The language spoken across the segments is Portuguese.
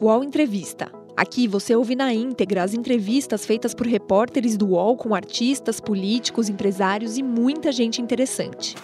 UOL Entrevista. Aqui você ouve na íntegra as entrevistas feitas por repórteres do UOL com artistas, políticos, empresários e muita gente interessante.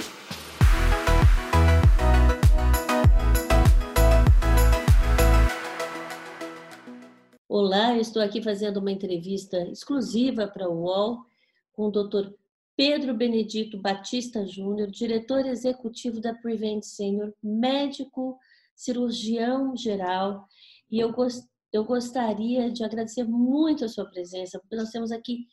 Olá, eu estou aqui fazendo uma entrevista exclusiva para o UOL com o Dr. Pedro Benedito Batista Júnior, diretor executivo da Prevent Senior, médico cirurgião geral, e eu, gost, eu gostaria de agradecer muito a sua presença, porque nós temos aqui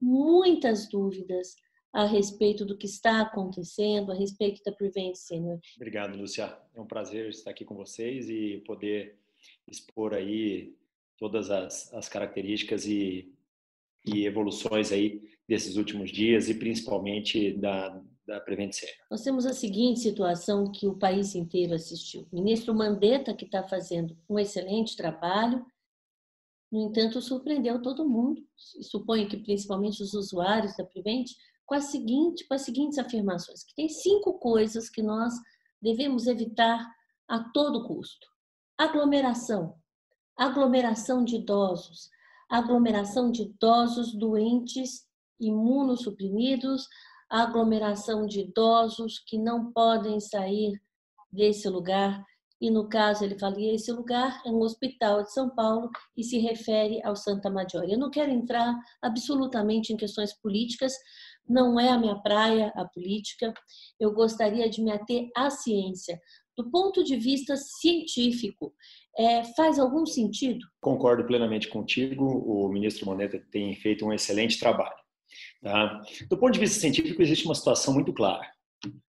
muitas dúvidas a respeito do que está acontecendo, a respeito da Prevent Senior. Obrigado, Lúcia. É um prazer estar aqui com vocês e poder expor aí todas as, as características e, e evoluções aí desses últimos dias e principalmente da, da Prevent Senior. Nós temos a seguinte situação que o país inteiro assistiu. O ministro Mandetta, que está fazendo um excelente trabalho, no entanto, surpreendeu todo mundo, suponho que principalmente os usuários da Prevent, com, a seguinte, com as seguintes afirmações, que tem cinco coisas que nós devemos evitar a todo custo. Aglomeração, aglomeração de idosos, aglomeração de idosos doentes, imunossuprimidos, aglomeração de idosos que não podem sair desse lugar. E no caso, ele fala, e esse lugar é um hospital de São Paulo e se refere ao Santa Maggiore. Eu não quero entrar absolutamente em questões políticas, não é a minha praia a política. Eu gostaria de me ater à ciência. Do ponto de vista científico, é, faz algum sentido? Concordo plenamente contigo. O ministro Moneta tem feito um excelente trabalho. Tá? Do ponto de vista científico, existe uma situação muito clara.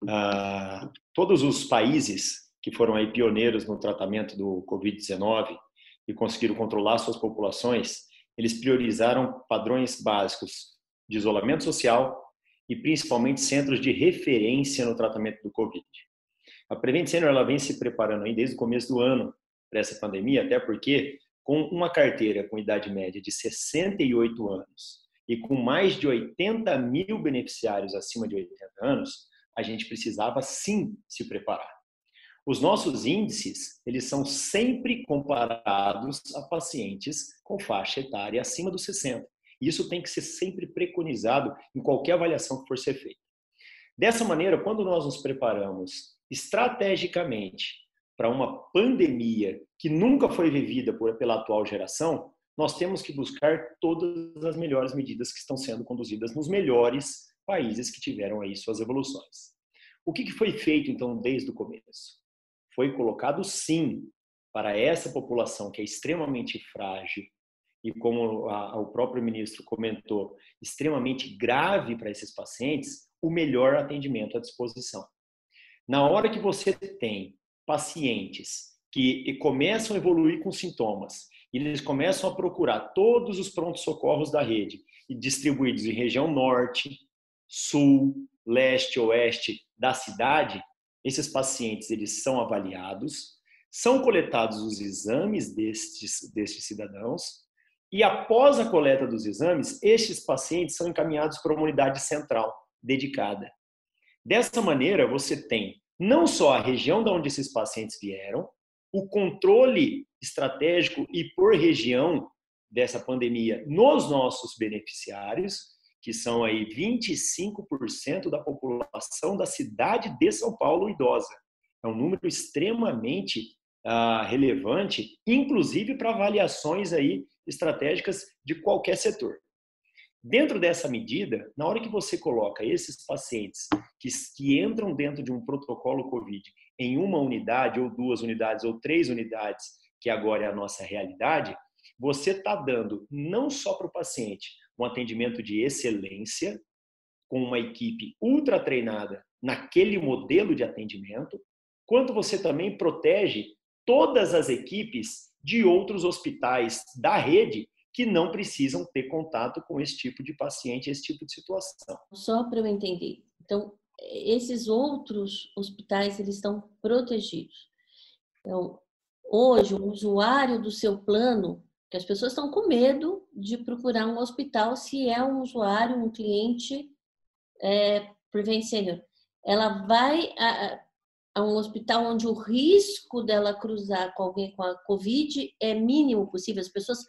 Ah, todos os países que foram aí pioneiros no tratamento do Covid-19 e conseguiram controlar suas populações, eles priorizaram padrões básicos de isolamento social e principalmente centros de referência no tratamento do Covid. A Prevent Senior ela vem se preparando aí desde o começo do ano para essa pandemia, até porque com uma carteira com idade média de 68 anos e com mais de 80 mil beneficiários acima de 80 anos, a gente precisava sim se preparar. Os nossos índices, eles são sempre comparados a pacientes com faixa etária acima dos 60. Isso tem que ser sempre preconizado em qualquer avaliação que for ser feita. Dessa maneira, quando nós nos preparamos estrategicamente para uma pandemia que nunca foi vivida pela atual geração, nós temos que buscar todas as melhores medidas que estão sendo conduzidas nos melhores países que tiveram aí suas evoluções. O que foi feito, então, desde o começo? Foi colocado, sim, para essa população que é extremamente frágil e, como a, o próprio ministro comentou, extremamente grave para esses pacientes, o melhor atendimento à disposição. Na hora que você tem pacientes que começam a evoluir com sintomas e eles começam a procurar todos os prontos-socorros da rede, distribuídos em região norte, sul, leste, oeste da cidade, esses pacientes eles são avaliados, são coletados os exames destes, destes cidadãos, e após a coleta dos exames, estes pacientes são encaminhados para uma unidade central dedicada. Dessa maneira, você tem não só a região de onde esses pacientes vieram, o controle estratégico e por região dessa pandemia nos nossos beneficiários, que são aí 25% da população da cidade de São Paulo idosa. É um número extremamente uh, relevante, inclusive para avaliações aí estratégicas de qualquer setor. Dentro dessa medida, na hora que você coloca esses pacientes que, que entram dentro de um protocolo COVID em uma unidade, ou duas unidades, ou três unidades, que agora é a nossa realidade, você está dando não só para o paciente um atendimento de excelência, com uma equipe ultra treinada naquele modelo de atendimento, quanto você também protege todas as equipes de outros hospitais da rede que não precisam ter contato com esse tipo de paciente, esse tipo de situação. Só para eu entender. Então, esses outros hospitais eles estão protegidos. Então, hoje o usuário do seu plano, que as pessoas estão com medo de procurar um hospital se é um usuário, um cliente é, Prevent ela vai a um hospital onde o risco dela cruzar com alguém com a Covid é mínimo possível. As pessoas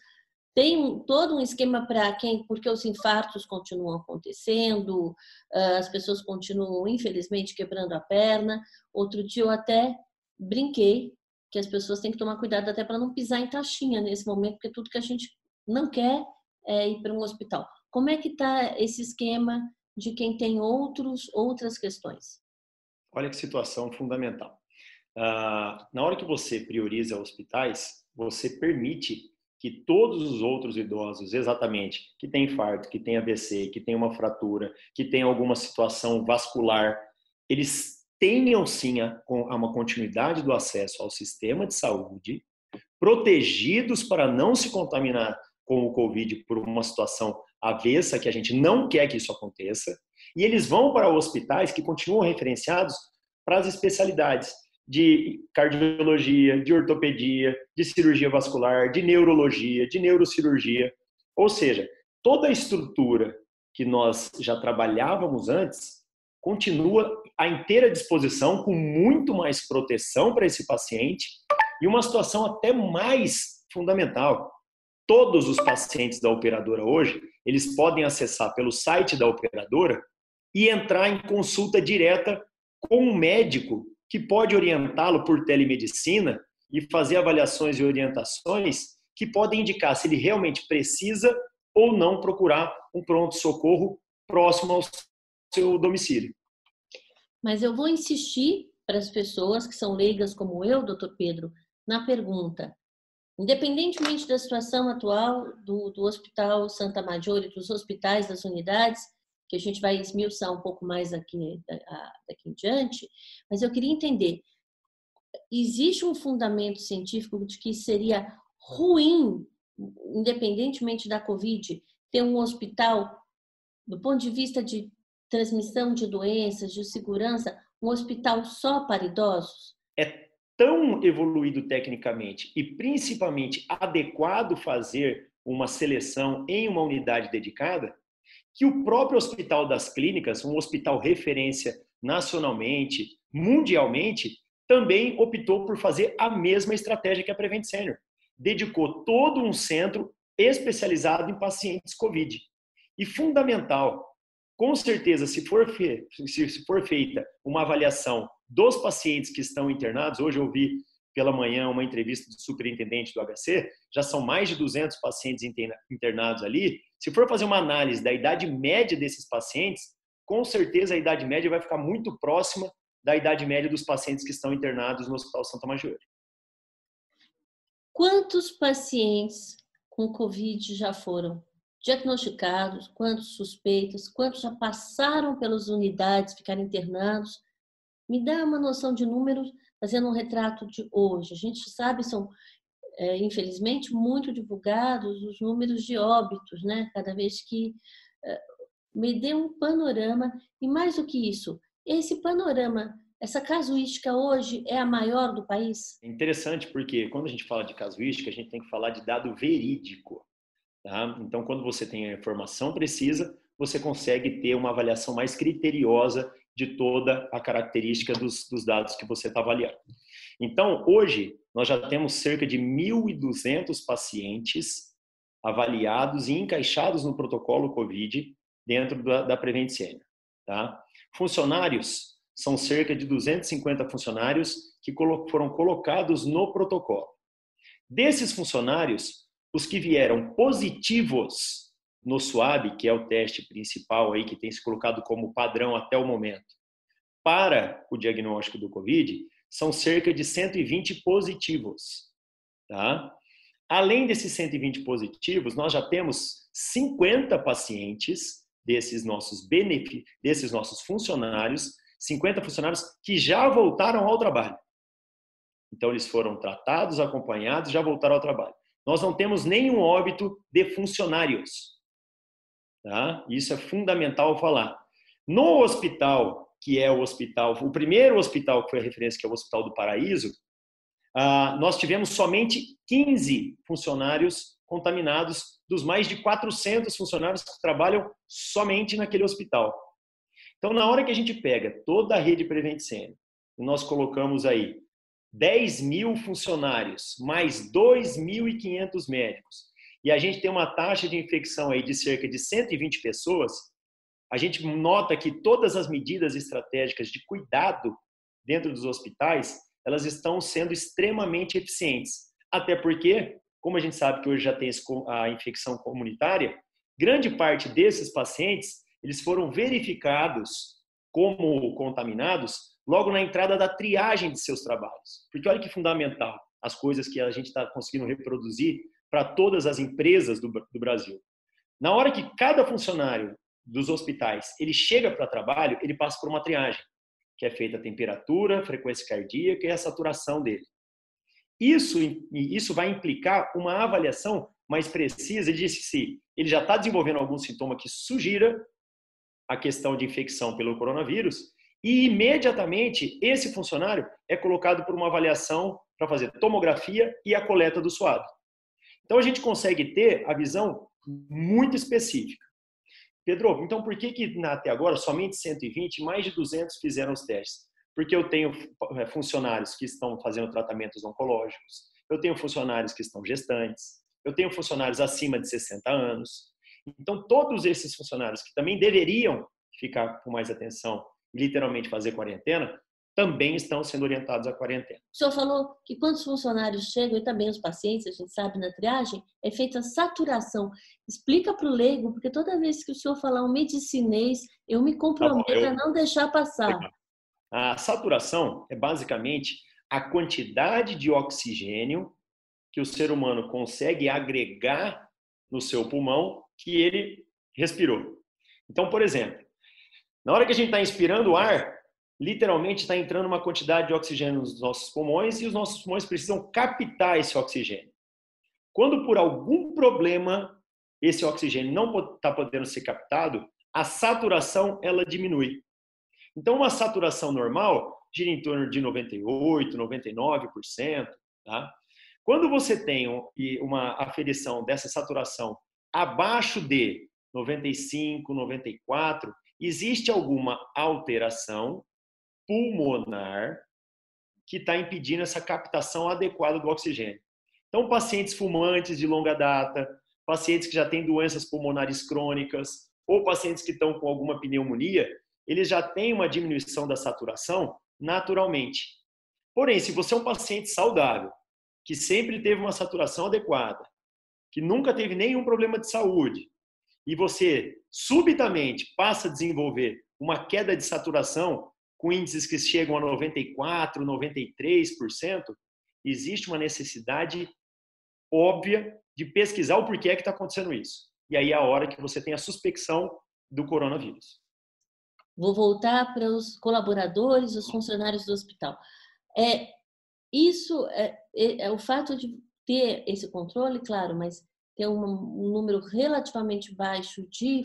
têm todo um esquema para quem, porque os infartos continuam acontecendo, ah, as pessoas continuam, infelizmente, quebrando a perna. Outro dia eu até brinquei que as pessoas têm que tomar cuidado até para não pisar em taxinha nesse momento, porque tudo que a gente não quer é ir para um hospital. Como é que está esse esquema de quem tem outros, outras questões? Olha que situação fundamental. Uh, na hora que você prioriza hospitais, você permite que todos os outros idosos, exatamente, que tem infarto, que tem AVC, que tem uma fratura, que tem alguma situação vascular, eles tenham sim uma continuidade do acesso ao sistema de saúde, protegidos para não se contaminar com o Covid por uma situação avessa, que a gente não quer que isso aconteça, e eles vão para hospitais que continuam referenciados para as especialidades de cardiologia, de ortopedia, de cirurgia vascular, de neurologia, de neurocirurgia. Ou seja, toda a estrutura que nós já trabalhávamos antes continua à inteira disposição, com muito mais proteção para esse paciente e uma situação até mais fundamental. Todos os pacientes da operadora hoje, eles podem acessar pelo site da operadora e entrar em consulta direta com um médico que pode orientá-lo por telemedicina e fazer avaliações e orientações que podem indicar se ele realmente precisa ou não procurar um pronto-socorro próximo ao seu domicílio. Mas eu vou insistir para as pessoas que são leigas como eu, doutor Pedro, na pergunta. Independentemente da situação atual do, do Hospital Santa Maggiore, dos hospitais, das unidades, que a gente vai esmiuçar um pouco mais aqui daqui em diante, mas eu queria entender, existe um fundamento científico de que seria ruim, independentemente da Covid, ter um hospital, do ponto de vista de transmissão de doenças, de segurança, um hospital só para idosos? É tão evoluído tecnicamente e principalmente adequado fazer uma seleção em uma unidade dedicada que o próprio Hospital das Clínicas, um hospital referência nacionalmente, mundialmente, também optou por fazer a mesma estratégia que a Prevent Senior. Dedicou todo um centro especializado em pacientes COVID. E fundamental, com certeza, se for, fe se for feita uma avaliação dos pacientes que estão internados, hoje eu vi pela manhã uma entrevista do superintendente do HC, já são mais de 200 pacientes internados ali. Se for fazer uma análise da idade média desses pacientes, com certeza a idade média vai ficar muito próxima da idade média dos pacientes que estão internados no Hospital Santa Maggiore. Quantos pacientes com Covid já foram diagnosticados, quantos suspeitos, quantos já passaram pelas unidades, ficaram internados? Me dá uma noção de números fazendo um retrato de hoje. A gente sabe, são, é, infelizmente, muito divulgados os números de óbitos, né? Cada vez que. É, me dê um panorama, e mais do que isso, esse panorama, essa casuística hoje é a maior do país? É interessante porque quando a gente fala de casuística, a gente tem que falar de dado verídico. Tá? Então, quando você tem a informação precisa, você consegue ter uma avaliação mais criteriosa de toda a característica dos, dos dados que você está avaliando. Então, hoje, nós já temos cerca de 1.200 pacientes avaliados e encaixados no protocolo COVID dentro da, da Prevent Senior. Tá? Funcionários, são cerca de 250 funcionários que foram colocados no protocolo. Desses funcionários, os que vieram positivos no SWAB, que é o teste principal aí que tem se colocado como padrão até o momento, para o diagnóstico do COVID, são cerca de 120 positivos. Tá? Além desses 120 positivos, nós já temos 50 pacientes desses nossos desses nossos funcionários, 50 funcionários que já voltaram ao trabalho. Então eles foram tratados, acompanhados, já voltaram ao trabalho. Nós não temos nenhum óbito de funcionários. Tá? Isso é fundamental falar. No hospital, que é o hospital, o primeiro hospital que foi a referência, que é o Hospital do Paraíso, ah, nós tivemos somente 15 funcionários contaminados dos mais de 400 funcionários que trabalham somente naquele hospital. Então, na hora que a gente pega toda a rede Prevent Senior, nós colocamos aí 10 mil funcionários, mais 2.500 médicos, e a gente tem uma taxa de infecção aí de cerca de 120 pessoas, a gente nota que todas as medidas estratégicas de cuidado dentro dos hospitais, elas estão sendo extremamente eficientes. Até porque, como a gente sabe que hoje já tem a infecção comunitária, grande parte desses pacientes, eles foram verificados como contaminados logo na entrada da triagem de seus trabalhos. Porque olha que fundamental as coisas que a gente está conseguindo reproduzir para todas as empresas do, do Brasil. Na hora que cada funcionário dos hospitais ele chega para trabalho, ele passa por uma triagem, que é feita a temperatura, frequência cardíaca e a saturação dele. Isso, isso vai implicar uma avaliação mais precisa de se ele já está desenvolvendo algum sintoma que sugira a questão de infecção pelo coronavírus e imediatamente esse funcionário é colocado por uma avaliação para fazer tomografia e a coleta do suado. Então a gente consegue ter a visão muito específica. Pedro, então por que que até agora somente 120, mais de 200 fizeram os testes? Porque eu tenho é, funcionários que estão fazendo tratamentos oncológicos, eu tenho funcionários que estão gestantes, eu tenho funcionários acima de 60 anos. Então todos esses funcionários que também deveriam ficar com mais atenção literalmente fazer quarentena, também estão sendo orientados à quarentena. O senhor falou que quando os funcionários chegam, e também os pacientes, a gente sabe na triagem, é feita a saturação. Explica para o leigo, porque toda vez que o senhor falar um medicinês, eu me comprometo tá bom, eu... a não deixar passar. A saturação é basicamente a quantidade de oxigênio que o ser humano consegue agregar no seu pulmão que ele respirou. Então, por exemplo, na hora que a gente está inspirando o ar, literalmente está entrando uma quantidade de oxigênio nos nossos pulmões e os nossos pulmões precisam captar esse oxigênio. Quando por algum problema esse oxigênio não está podendo ser captado, a saturação ela diminui. Então, uma saturação normal gira em torno de 98, 99%. Tá? Quando você tem uma aferição dessa saturação abaixo de 95, 94, existe alguma alteração pulmonar que está impedindo essa captação adequada do oxigênio. Então, pacientes fumantes de longa data, pacientes que já têm doenças pulmonares crônicas, ou pacientes que estão com alguma pneumonia, eles já têm uma diminuição da saturação naturalmente. Porém, se você é um paciente saudável, que sempre teve uma saturação adequada, que nunca teve nenhum problema de saúde, e você subitamente passa a desenvolver uma queda de saturação com índices que chegam a 94, 93%, existe uma necessidade óbvia de pesquisar o porquê é que está acontecendo isso. E aí é a hora que você tem a suspeição do coronavírus. Vou voltar para os colaboradores, os funcionários do hospital. É, isso é, é, é o fato de ter esse controle, claro, mas ter um, um número relativamente baixo de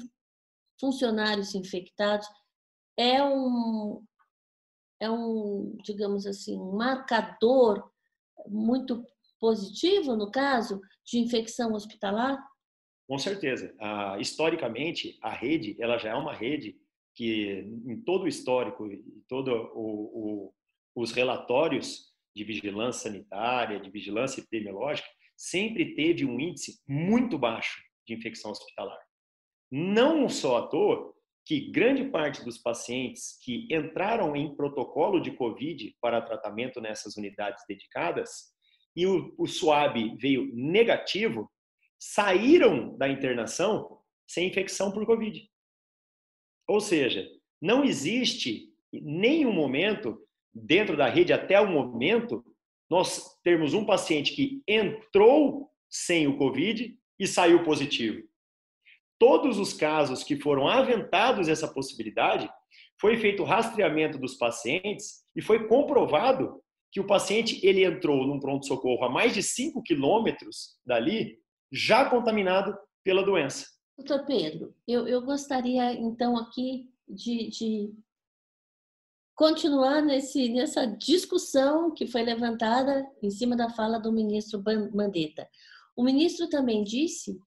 funcionários infectados é um, é um, digamos assim, um marcador muito positivo, no caso, de infecção hospitalar? Com certeza. Ah, historicamente, a rede ela já é uma rede que, em todo o histórico, e todo o, o, os relatórios de vigilância sanitária, de vigilância epidemiológica, sempre teve um índice muito baixo de infecção hospitalar. Não só à toa que grande parte dos pacientes que entraram em protocolo de COVID para tratamento nessas unidades dedicadas e o, o SWAB veio negativo, saíram da internação sem infecção por COVID. Ou seja, não existe nenhum momento dentro da rede até o momento nós termos um paciente que entrou sem o COVID e saiu positivo. Todos os casos que foram aventados essa possibilidade, foi feito rastreamento dos pacientes e foi comprovado que o paciente ele entrou num pronto-socorro a mais de 5 quilômetros dali, já contaminado pela doença. Doutor Pedro, eu, eu gostaria então aqui de, de continuar nesse, nessa discussão que foi levantada em cima da fala do ministro Mandetta. O ministro também disse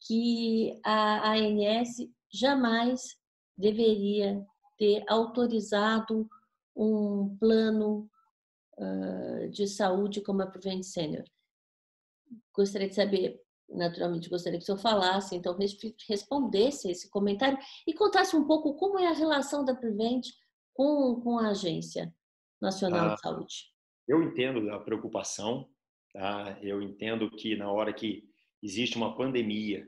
que a ANS jamais deveria ter autorizado um plano uh, de saúde como a Prevent Senior? Gostaria de saber, naturalmente, gostaria que o senhor falasse, então respondesse esse comentário e contasse um pouco como é a relação da Prevent com, com a Agência Nacional ah, de Saúde. Eu entendo a preocupação, tá? eu entendo que na hora que existe uma pandemia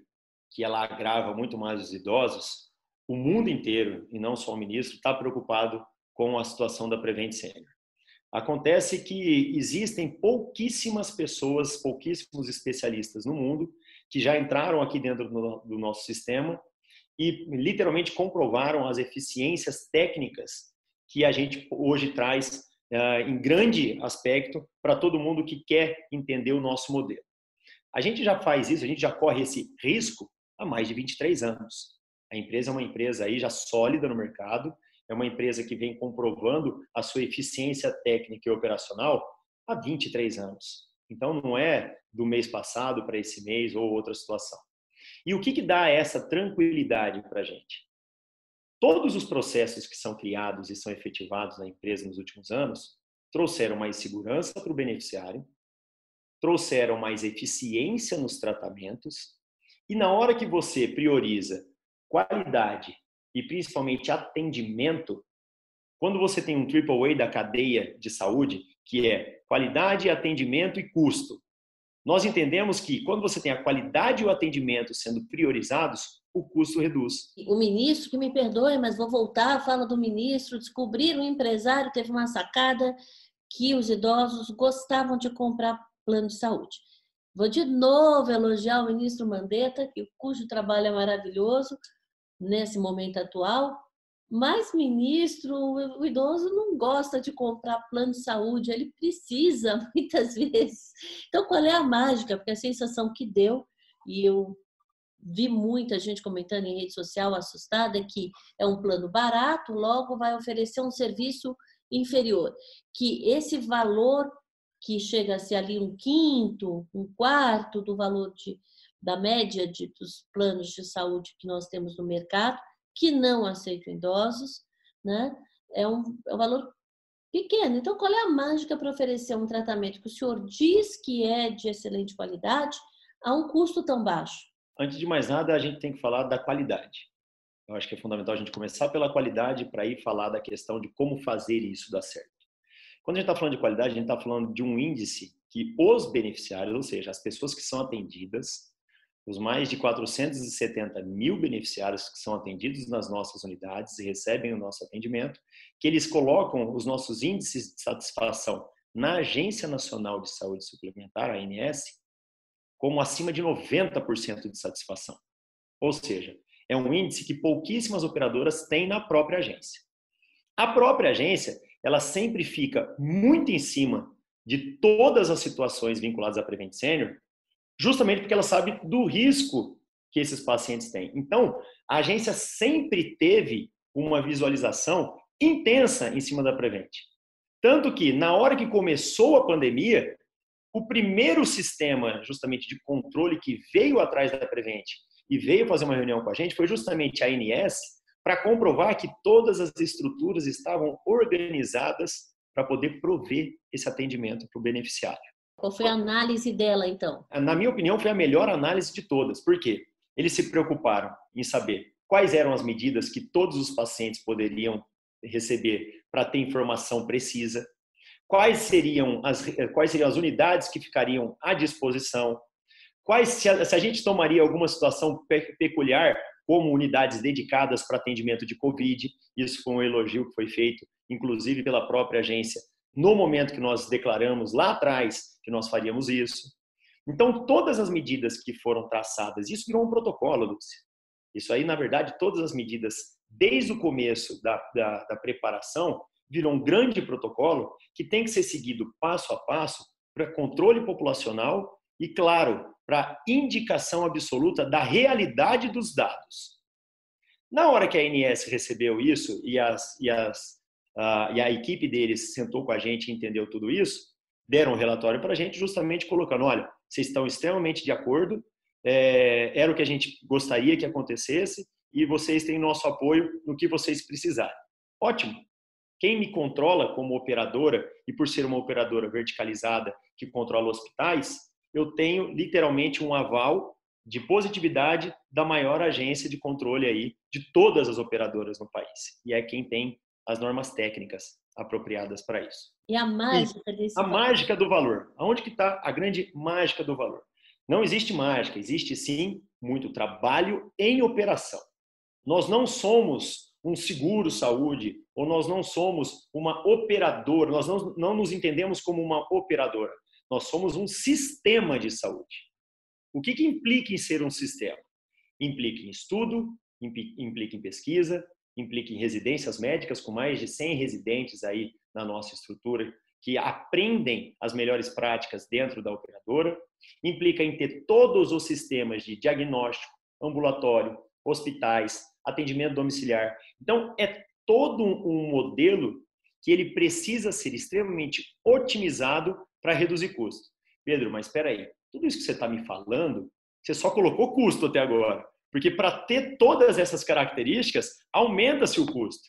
que ela agrava muito mais os idosos, o mundo inteiro, e não só o ministro, está preocupado com a situação da Prevent Senior. Acontece que existem pouquíssimas pessoas, pouquíssimos especialistas no mundo que já entraram aqui dentro do nosso sistema e literalmente comprovaram as eficiências técnicas que a gente hoje traz uh, em grande aspecto para todo mundo que quer entender o nosso modelo. A gente já faz isso, a gente já corre esse risco há mais de 23 anos. A empresa é uma empresa aí já sólida no mercado, é uma empresa que vem comprovando a sua eficiência técnica e operacional há 23 anos. Então não é do mês passado para esse mês ou outra situação. E o que, que dá essa tranquilidade para a gente? Todos os processos que são criados e são efetivados na empresa nos últimos anos trouxeram mais segurança para o beneficiário, trouxeram mais eficiência nos tratamentos, e na hora que você prioriza qualidade e principalmente atendimento, quando você tem um triple A da cadeia de saúde, que é qualidade, atendimento e custo, nós entendemos que quando você tem a qualidade e o atendimento sendo priorizados, o custo reduz. O ministro, que me perdoe, mas vou voltar, fala do ministro, descobrir um empresário teve uma sacada que os idosos gostavam de comprar plano de saúde. Vou de novo elogiar o ministro Mandetta, cujo trabalho é maravilhoso nesse momento atual, mas, ministro, o idoso não gosta de comprar plano de saúde, ele precisa muitas vezes. Então, qual é a mágica? Porque a sensação que deu, e eu vi muita gente comentando em rede social assustada, é que é um plano barato, logo vai oferecer um serviço inferior. Que esse valor que chega a ser ali um quinto, um quarto do valor de, da média de, dos planos de saúde que nós temos no mercado, que não aceitam idosos, né? É um, é um valor pequeno. Então, qual é a mágica para oferecer um tratamento que o senhor diz que é de excelente qualidade a um custo tão baixo? Antes de mais nada, a gente tem que falar da qualidade. Eu acho que é fundamental a gente começar pela qualidade para ir falar da questão de como fazer isso dar certo. Quando a gente está falando de qualidade, a gente está falando de um índice que os beneficiários, ou seja, as pessoas que são atendidas, os mais de 470 mil beneficiários que são atendidos nas nossas unidades e recebem o nosso atendimento, que eles colocam os nossos índices de satisfação na Agência Nacional de Saúde Suplementar, a ANS, como acima de 90% de satisfação. Ou seja, é um índice que pouquíssimas operadoras têm na própria agência. A própria agência, ela sempre fica muito em cima de todas as situações vinculadas à Prevent Senior, justamente porque ela sabe do risco que esses pacientes têm. Então, a agência sempre teve uma visualização intensa em cima da Prevent. Tanto que, na hora que começou a pandemia, o primeiro sistema, justamente, de controle que veio atrás da Prevent e veio fazer uma reunião com a gente foi justamente a ANS, para comprovar que todas as estruturas estavam organizadas para poder prover esse atendimento para o beneficiário. Qual foi a análise dela, então? Na minha opinião, foi a melhor análise de todas. Por quê? Eles se preocuparam em saber quais eram as medidas que todos os pacientes poderiam receber para ter informação precisa, quais seriam as, quais seriam as unidades que ficariam à disposição, quais se a, se a gente tomaria alguma situação peculiar como unidades dedicadas para atendimento de Covid. Isso foi um elogio que foi feito, inclusive pela própria agência, no momento que nós declaramos lá atrás que nós faríamos isso. Então, todas as medidas que foram traçadas, isso virou um protocolo, Lúcia. Isso aí, na verdade, todas as medidas, desde o começo da, da, da preparação, virou um grande protocolo que tem que ser seguido passo a passo para controle populacional e, claro, para indicação absoluta da realidade dos dados. Na hora que a ANS recebeu isso e, as, e, as, uh, e a equipe deles sentou com a gente e entendeu tudo isso, deram um relatório para a gente justamente colocando, olha, vocês estão extremamente de acordo, é, era o que a gente gostaria que acontecesse e vocês têm nosso apoio no que vocês precisarem. Ótimo. quem me controla como operadora, e por ser uma operadora verticalizada que controla hospitais, eu tenho literalmente um aval de positividade da maior agência de controle aí de todas as operadoras no país. E é quem tem as normas técnicas apropriadas para isso. E a mágica desse A valor. mágica do valor. Aonde que está a grande mágica do valor? Não existe mágica, existe sim muito trabalho em operação. Nós não somos um seguro saúde, ou nós não somos uma operadora, nós não, não nos entendemos como uma operadora. Nós somos um sistema de saúde. O que, que implica em ser um sistema? Implica em estudo, implica em pesquisa, implica em residências médicas com mais de 100 residentes aí na nossa estrutura que aprendem as melhores práticas dentro da operadora, implica em ter todos os sistemas de diagnóstico, ambulatório, hospitais, atendimento domiciliar. Então, é todo um modelo que ele precisa ser extremamente otimizado para reduzir custo. Pedro, mas espera aí, tudo isso que você está me falando, você só colocou custo até agora. Porque para ter todas essas características, aumenta-se o custo.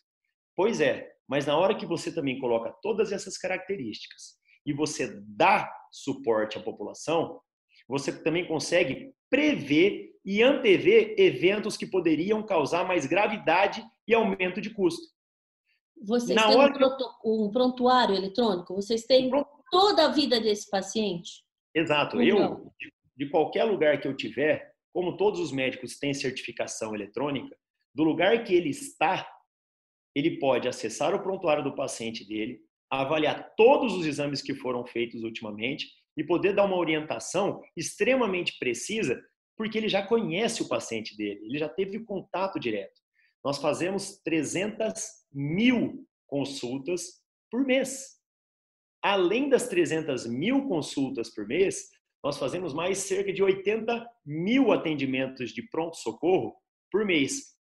Pois é, mas na hora que você também coloca todas essas características e você dá suporte à população, você também consegue prever e antever eventos que poderiam causar mais gravidade e aumento de custo. Vocês Na têm hora... um prontuário eletrônico? Vocês têm toda a vida desse paciente? Exato. Eu, de qualquer lugar que eu tiver, como todos os médicos têm certificação eletrônica, do lugar que ele está, ele pode acessar o prontuário do paciente dele, avaliar todos os exames que foram feitos ultimamente e poder dar uma orientação extremamente precisa, porque ele já conhece o paciente dele, ele já teve contato direto. Nós fazemos 300 mil consultas por mês. Além das 300 mil consultas por mês, nós fazemos mais cerca de 80 mil atendimentos de pronto-socorro por mês,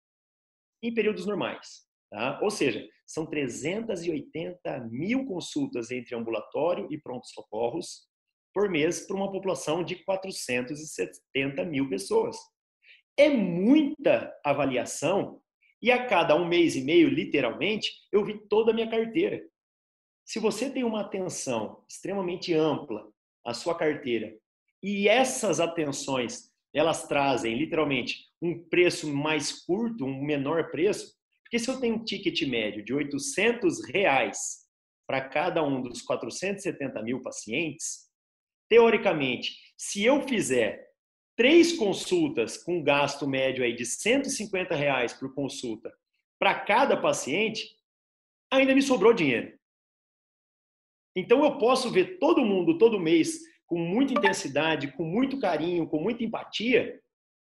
em períodos normais. Tá? Ou seja, são 380 mil consultas entre ambulatório e pronto-socorros por mês para uma população de 470 mil pessoas. É muita avaliação e a cada um mês e meio, literalmente, eu vi toda a minha carteira. Se você tem uma atenção extremamente ampla à sua carteira e essas atenções elas trazem literalmente um preço mais curto, um menor preço, porque se eu tenho um ticket médio de 800 reais para cada um dos 470 mil pacientes, teoricamente, se eu fizer três consultas com gasto médio aí de 150 reais por consulta para cada paciente, ainda me sobrou dinheiro. Então eu posso ver todo mundo todo mês com muita intensidade, com muito carinho, com muita empatia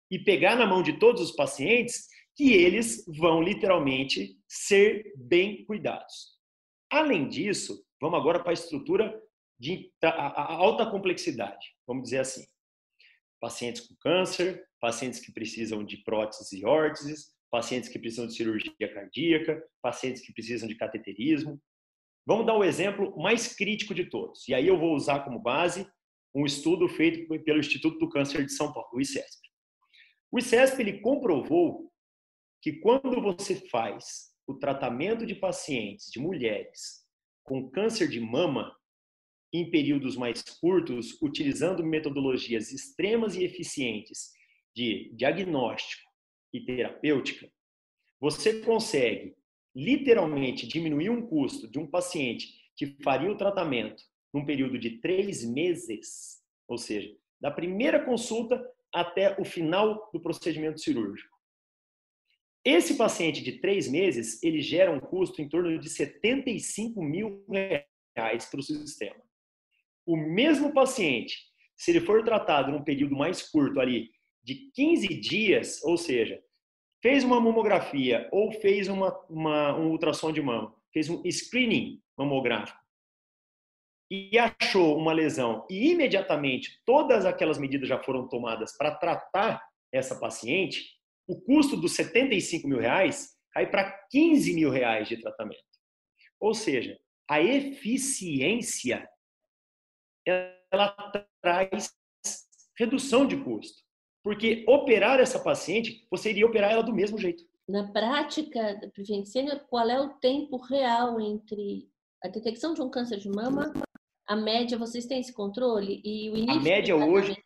e pegar na mão de todos os pacientes que eles vão literalmente ser bem cuidados. Além disso, vamos agora para a estrutura de alta complexidade, vamos dizer assim. Pacientes com câncer, pacientes que precisam de próteses e órteses, pacientes que precisam de cirurgia cardíaca, pacientes que precisam de cateterismo. Vamos dar o exemplo mais crítico de todos. E aí eu vou usar como base um estudo feito pelo Instituto do Câncer de São Paulo, o ICESP. O ICESP ele comprovou que quando você faz o tratamento de pacientes, de mulheres com câncer de mama, em períodos mais curtos, utilizando metodologias extremas e eficientes de diagnóstico e terapêutica, você consegue literalmente diminuir um custo de um paciente que faria o tratamento num período de três meses, ou seja, da primeira consulta até o final do procedimento cirúrgico. Esse paciente de três meses, ele gera um custo em torno de 75 mil reais para o sistema o mesmo paciente, se ele for tratado num período mais curto ali, de 15 dias, ou seja, fez uma mamografia ou fez uma, uma, um ultrassom de mama, fez um screening mamográfico e achou uma lesão e imediatamente todas aquelas medidas já foram tomadas para tratar essa paciente, o custo dos 75 mil reais cai para 15 mil reais de tratamento. Ou seja, a eficiência ela traz redução de custo. Porque operar essa paciente, você iria operar ela do mesmo jeito. na prática Prevent Senior, qual é o tempo real entre a detecção de um câncer de mama, a média, vocês têm esse controle? E o início a média hoje,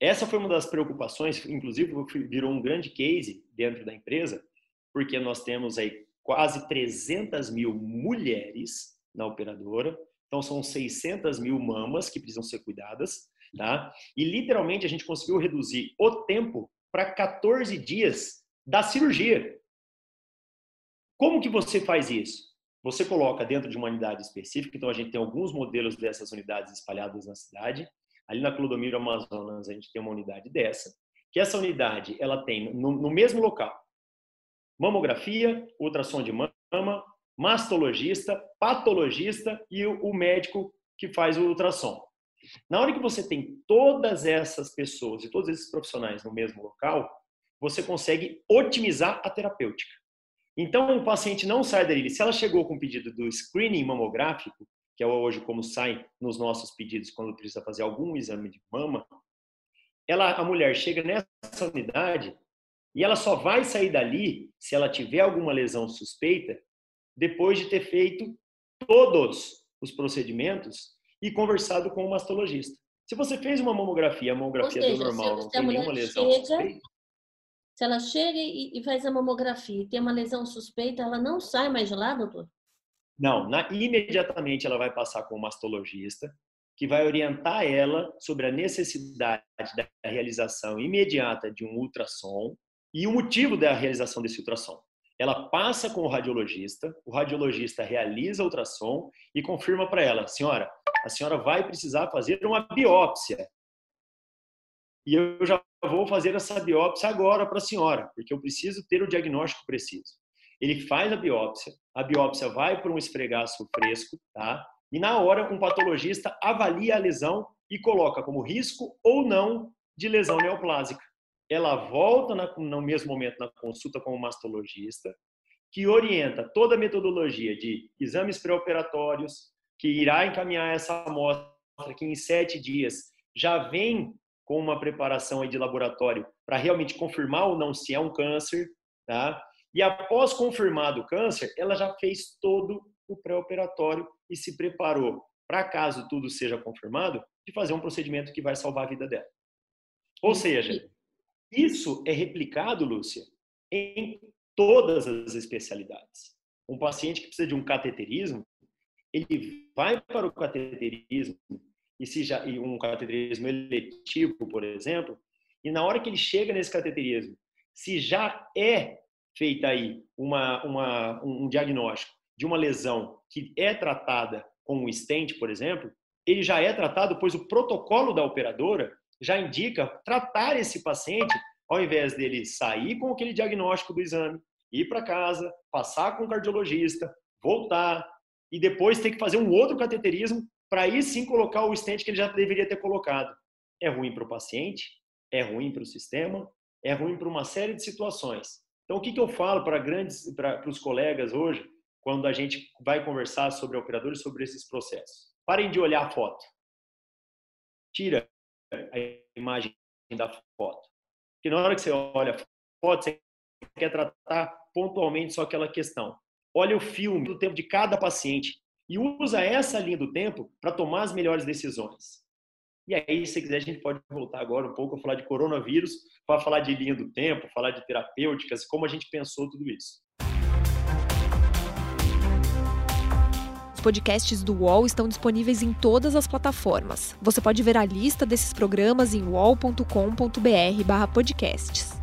essa foi uma das preocupações, inclusive virou um grande case dentro da empresa, porque nós temos aí quase 300 mil mulheres na operadora, então são 600 mil mamas que precisam ser cuidadas, tá? E literalmente a gente conseguiu reduzir o tempo para 14 dias da cirurgia. Como que você faz isso? Você coloca dentro de uma unidade específica, então a gente tem alguns modelos dessas unidades espalhadas na cidade. Ali na Clodomiro Amazonas a gente tem uma unidade dessa, que essa unidade ela tem no, no mesmo local mamografia, ultrassom de mama, mastologista, patologista e o, o médico que faz o ultrassom. Na hora que você tem todas essas pessoas e todos esses profissionais no mesmo local, você consegue otimizar a terapêutica. Então, o paciente não sai dali. Se ela chegou com o pedido do screening mamográfico, que é hoje como sai nos nossos pedidos quando precisa fazer algum exame de mama, ela, a mulher chega nessa unidade e ela só vai sair dali se ela tiver alguma lesão suspeita depois de ter feito todos os procedimentos e conversado com o mastologista. Se você fez uma mamografia, a mamografia seja, do normal, não tem nenhuma lesão chega, suspeita. Se ela chega e, faz a mamografia e tem uma lesão suspeita, ela não sai mais de lá, doutor? Não, na, imediatamente ela vai passar com o mastologista, que vai orientar ela sobre a necessidade da realização imediata de um ultrassom e o motivo da realização desse ultrassom. Ela passa com o radiologista, o radiologista realiza ultrassom e confirma para ela, senhora, a senhora vai precisar fazer uma biópsia. E eu já vou fazer essa biópsia agora para a senhora, porque eu preciso ter o diagnóstico preciso. Ele faz a biópsia, a biópsia vai para um esfregaço fresco, tá? E na hora, um patologista avalia a lesão e coloca como risco ou não de lesão neoplásica. Ela volta na, no mesmo momento na consulta com o mastologista, que orienta toda a metodologia de exames pré-operatórios, que irá encaminhar essa amostra que em sete dias já vem com uma preparação de laboratório para realmente confirmar ou não se é um câncer, tá? E após confirmado o câncer, ela já fez todo o pré-operatório e se preparou para caso tudo seja confirmado, de fazer um procedimento que vai salvar a vida dela. Ou seja, isso é replicado, Lúcia, em todas as especialidades. Um paciente que precisa de um cateterismo, ele vai para o cateterismo e se já e um cateterismo eletivo, por exemplo, e na hora que ele chega nesse cateterismo, se já é feita aí uma, uma, um diagnóstico de uma lesão que é tratada com um stent, por exemplo, ele já é tratado, pois o protocolo da operadora já indica tratar esse paciente ao invés dele sair com aquele diagnóstico do exame, ir para casa, passar com o cardiologista, voltar, e depois ter que fazer um outro cateterismo para aí sim colocar o stent que ele já deveria ter colocado. É ruim para o paciente, é ruim para o sistema, é ruim para uma série de situações. Então, o que, que eu falo para grandes, para os colegas hoje, quando a gente vai conversar sobre operadores, sobre esses processos? Parem de olhar a foto. Tira a imagem da foto. Porque na hora que você olha a foto, você quer tratar pontualmente só aquela questão olha o filme do tempo de cada paciente e usa essa linha do tempo para tomar as melhores decisões. E aí, se quiser, a gente pode voltar agora um pouco a falar de coronavírus, para falar de linha do tempo, falar de terapêuticas, como a gente pensou tudo isso. Os podcasts do UOL estão disponíveis em todas as plataformas. Você pode ver a lista desses programas em uol.com.br/podcasts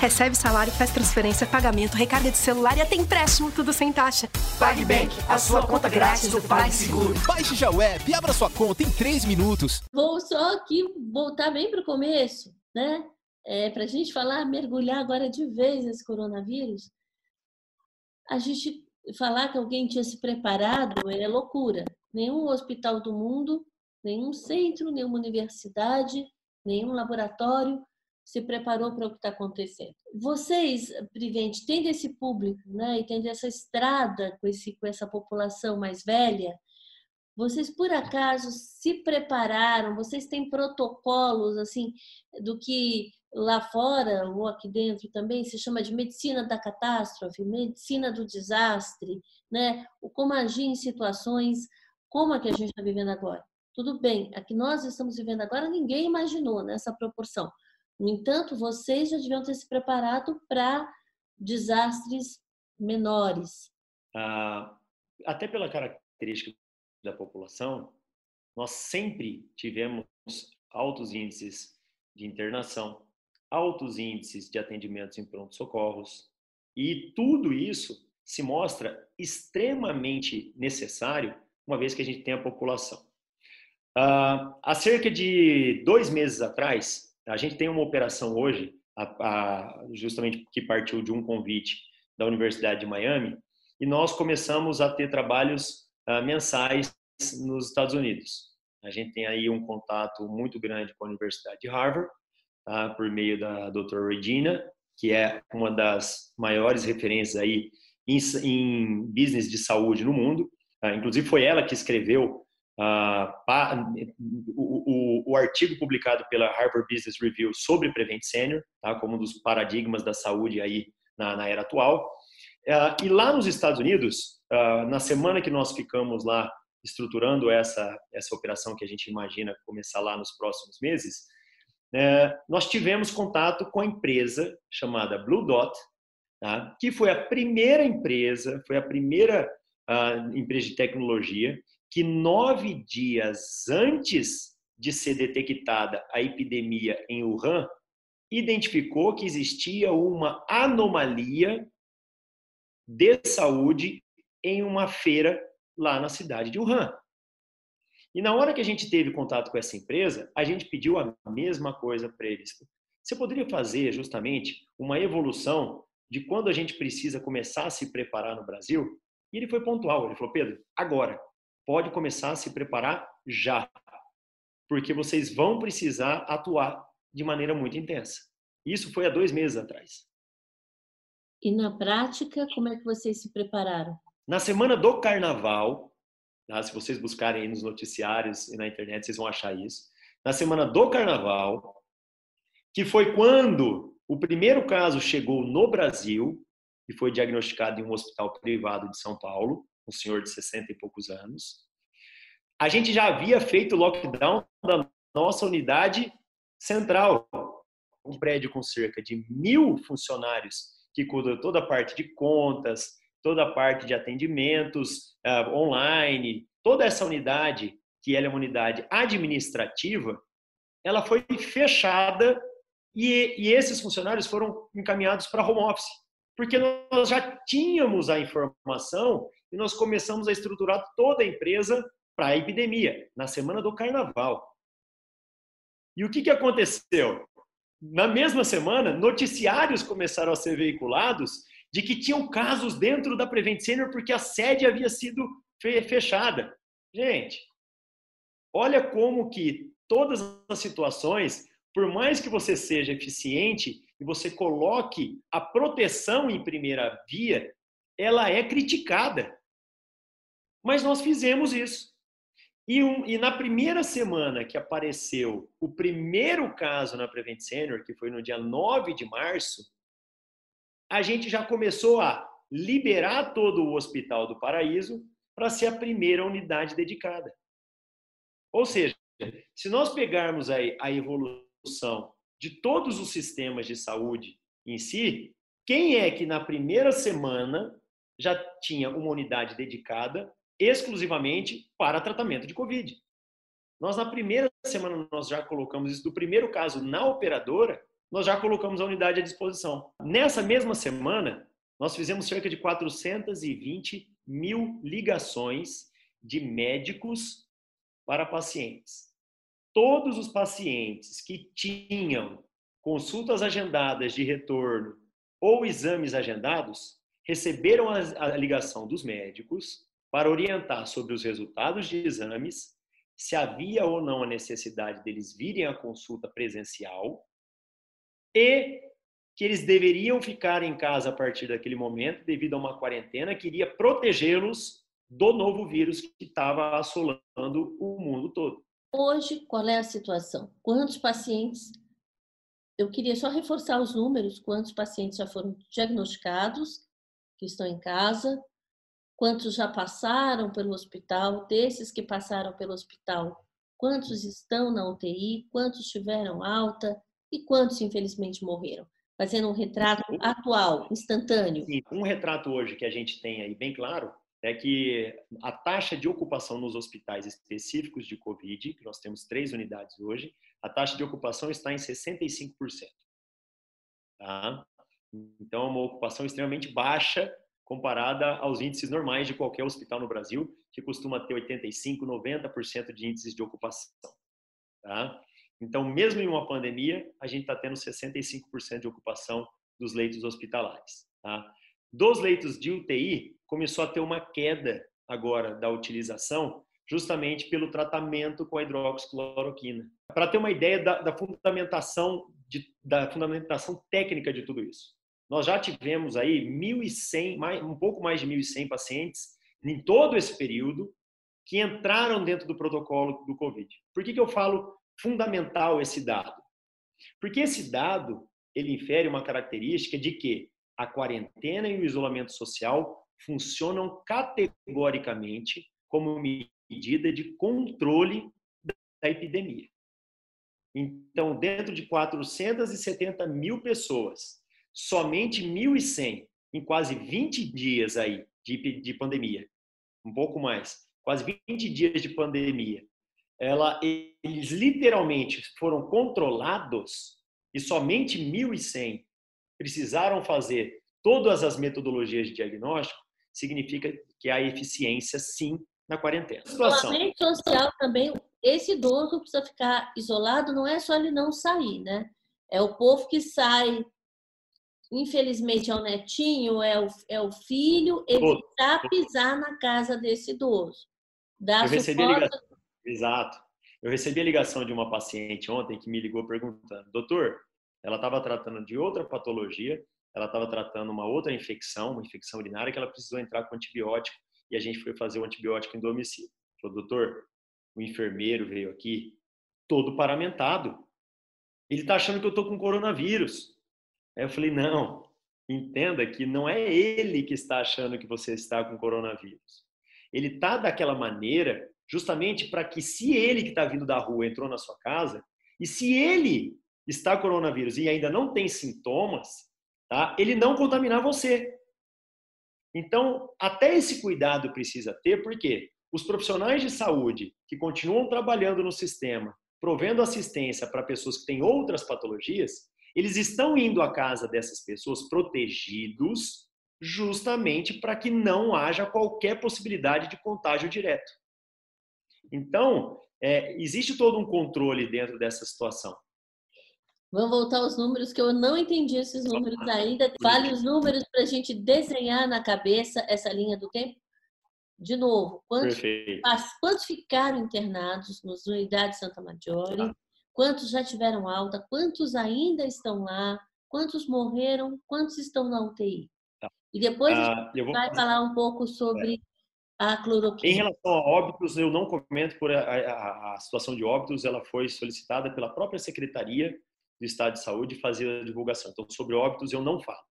recebe salário, faz transferência, pagamento, recarga de celular e até empréstimo, tudo sem taxa. PagBank, a sua conta grátis do PagSeguro. Baixe já o app e abra sua conta em 3 minutos. Vou só aqui voltar bem para o começo, né? É, para a gente falar, mergulhar agora de vez nesse coronavírus. A gente falar que alguém tinha se preparado é loucura. Nenhum hospital do mundo, nenhum centro, nenhuma universidade, nenhum laboratório se preparou para o que está acontecendo. Vocês, Privente, tendo esse público, né, e tendo essa estrada com, esse, com essa população mais velha, vocês por acaso se prepararam? Vocês têm protocolos assim do que lá fora ou aqui dentro também se chama de medicina da catástrofe, medicina do desastre, né? O como agir em situações como a que a gente está vivendo agora. Tudo bem, a que nós estamos vivendo agora ninguém imaginou nessa proporção. No entanto, vocês já deviam ter se preparado para desastres menores. Ah, até pela característica da população, nós sempre tivemos altos índices de internação, altos índices de atendimentos em pronto-socorros, e tudo isso se mostra extremamente necessário uma vez que a gente tem a população. Uh, há cerca de dois meses atrás, a gente tem uma operação hoje, a, a, justamente que partiu de um convite da Universidade de Miami, e nós começamos a ter trabalhos uh, mensais nos Estados Unidos. A gente tem aí um contato muito grande com a Universidade de Harvard, tá? por meio da doutora Regina, que é uma das maiores referências aí em, em business de saúde no mundo. Tá? inclusive, foi ela que escreveu uh, o, o, o, artigo publicado pela Harvard Business Review sobre Prevent Senior, tá? como um dos paradigmas da saúde aí na, na era atual. Uh, e lá nos Estados Unidos, uh, na semana que nós ficamos lá estruturando essa, essa operação que a gente imagina começar lá nos próximos meses, é, nós tivemos contato com a empresa chamada Blue Dot, tá? que foi a primeira empresa, foi a primeira uh, empresa de tecnologia que nove dias antes de ser detectada a epidemia em Wuhan, identificou que existia uma anomalia de saúde em uma feira lá na cidade de Wuhan. E na hora que a gente teve contato com essa empresa, a gente pediu a mesma coisa para eles. Você poderia fazer justamente uma evolução de quando a gente precisa começar a se preparar no Brasil? E ele foi pontual, ele falou: Pedro, agora, pode começar a se preparar já, porque vocês vão precisar atuar de maneira muito intensa. Isso foi há dois meses atrás. E na prática, como é que vocês se prepararam? Na semana do carnaval, tá? se vocês buscarem nos noticiários e na internet, vocês vão achar isso. Na semana do carnaval, que foi quando o primeiro caso chegou no Brasil e foi diagnosticado em um hospital privado de São Paulo, um senhor de 60 e poucos anos. A gente já havia feito lockdown da nossa unidade central, um prédio com cerca de mil funcionários que cuida toda a parte de contas, toda a parte de atendimentos uh, online, toda essa unidade, que ela é uma unidade administrativa, ela foi fechada e, e esses funcionários foram encaminhados para home office, porque nós já tínhamos a informação e nós começamos a estruturar toda a empresa para a epidemia, na semana do carnaval. E o que, que aconteceu? Na mesma semana, noticiários começaram a ser veiculados de que tinham casos dentro da Prevent Senior porque a sede havia sido fechada. Gente, olha como que todas as situações, por mais que você seja eficiente e você coloque a proteção em primeira via, ela é criticada. Mas nós fizemos isso. E, um, e, na primeira semana que apareceu o primeiro caso na Prevent Senior, que foi no dia 9 de março, a gente já começou a liberar todo o Hospital do Paraíso para ser a primeira unidade dedicada. Ou seja, se nós pegarmos aí a evolução de todos os sistemas de saúde em si, quem é que na primeira semana já tinha uma unidade dedicada exclusivamente para tratamento de Covid? Nós na primeira semana nós já colocamos isso do primeiro caso na operadora nós já colocamos a unidade à disposição. Nessa mesma semana, nós fizemos cerca de 420 mil ligações de médicos para pacientes. Todos os pacientes que tinham consultas agendadas de retorno ou exames agendados receberam a, ligação dos médicos para orientar sobre os resultados de exames, se havia ou não a necessidade deles virem à consulta presencial e que eles deveriam ficar em casa a partir daquele momento, devido a uma quarentena que iria protegê-los do novo vírus que estava assolando o mundo todo. Hoje, qual é a situação? Quantos pacientes eu queria só reforçar os números, quantos pacientes já foram diagnosticados, que estão em casa, quantos já passaram pelo hospital, desses que passaram pelo hospital, quantos estão na UTI, quantos tiveram alta e quantos infelizmente morreram. Fazendo um retrato atual, instantâneo. Sim, um retrato hoje que a gente tem aí bem claro é que a taxa de ocupação nos hospitais específicos de Covid, que nós temos três unidades hoje, a taxa de ocupação está em 65%. Tá? Então, é uma ocupação extremamente baixa comparada aos índices normais de qualquer hospital no Brasil, que costuma ter 85%, 90% de índices de ocupação. Tá? Então, mesmo em uma pandemia, a gente está tendo 65% de ocupação dos leitos hospitalares. Tá? Dos leitos de UTI, começou a ter uma queda agora da utilização, justamente pelo tratamento com a hidroxicloroquina. Para ter uma ideia da, da fundamentação de, da fundamentação técnica de tudo isso. Nós já tivemos aí 1.100, mais, um pouco mais de 1.100 pacientes em todo esse período que entraram dentro do protocolo do COVID. Por que, que eu falo fundamental esse dado? Porque esse dado ele infere uma característica de que a quarentena e o isolamento social funcionam categoricamente como medida de controle da epidemia. Então, dentro de 470 mil pessoas, somente 1.100 em quase 20 dias aí de, de pandemia, um pouco mais, quase 20 dias de pandemia, ela, eles literalmente foram controlados e somente 1.100 precisaram fazer todas as metodologias de diagnóstico, significa que há eficiência, sim, na quarentena. Situação. Isolamento social também, esse idoso precisa ficar isolado, não é só ele não sair, né? É o povo que sai, infelizmente é o netinho, é o, é o filho, evitar pisar na casa desse idoso. Dar Eu ligação, exato. Eu recebi a ligação de uma paciente ontem que me ligou perguntando, doutor, ela estava tratando de outra patologia, ela estava tratando uma outra infecção, uma infecção urinária, que ela precisou entrar com antibiótico e a gente foi fazer o antibiótico em domicílio. Falou, doutor, o enfermeiro veio aqui todo paramentado. Ele está achando que eu estou com coronavírus. Aí eu falei, não, entenda que não é ele que está achando que você está com coronavírus. Ele está daquela maneira justamente para que se ele que está vindo da rua entrou na sua casa e se ele está coronavírus e ainda não tem sintomas, tá? Ele não contaminar você. Então, até esse cuidado precisa ter, porque os profissionais de saúde que continuam trabalhando no sistema, provendo assistência para pessoas que têm outras patologias, eles estão indo à casa dessas pessoas protegidos, justamente para que não haja qualquer possibilidade de contágio direto. Então, é, existe todo um controle dentro dessa situação. Vamos voltar aos números, que eu não entendi esses números ainda. Fale os números para a gente desenhar na cabeça essa linha do tempo. De novo, quantos, quantos ficaram internados nas unidades Santa Maggiore? Tá. Quantos já tiveram alta? Quantos ainda estão lá? Quantos morreram? Quantos estão na UTI? Tá. E depois a ah, gente vai falar um pouco sobre é. A cloroquina. Em relação a óbitos, eu não comento por a, a, a situação de óbitos, ela foi solicitada pela própria Secretaria do Estado de Saúde fazer a divulgação. Então, sobre óbitos eu não falo.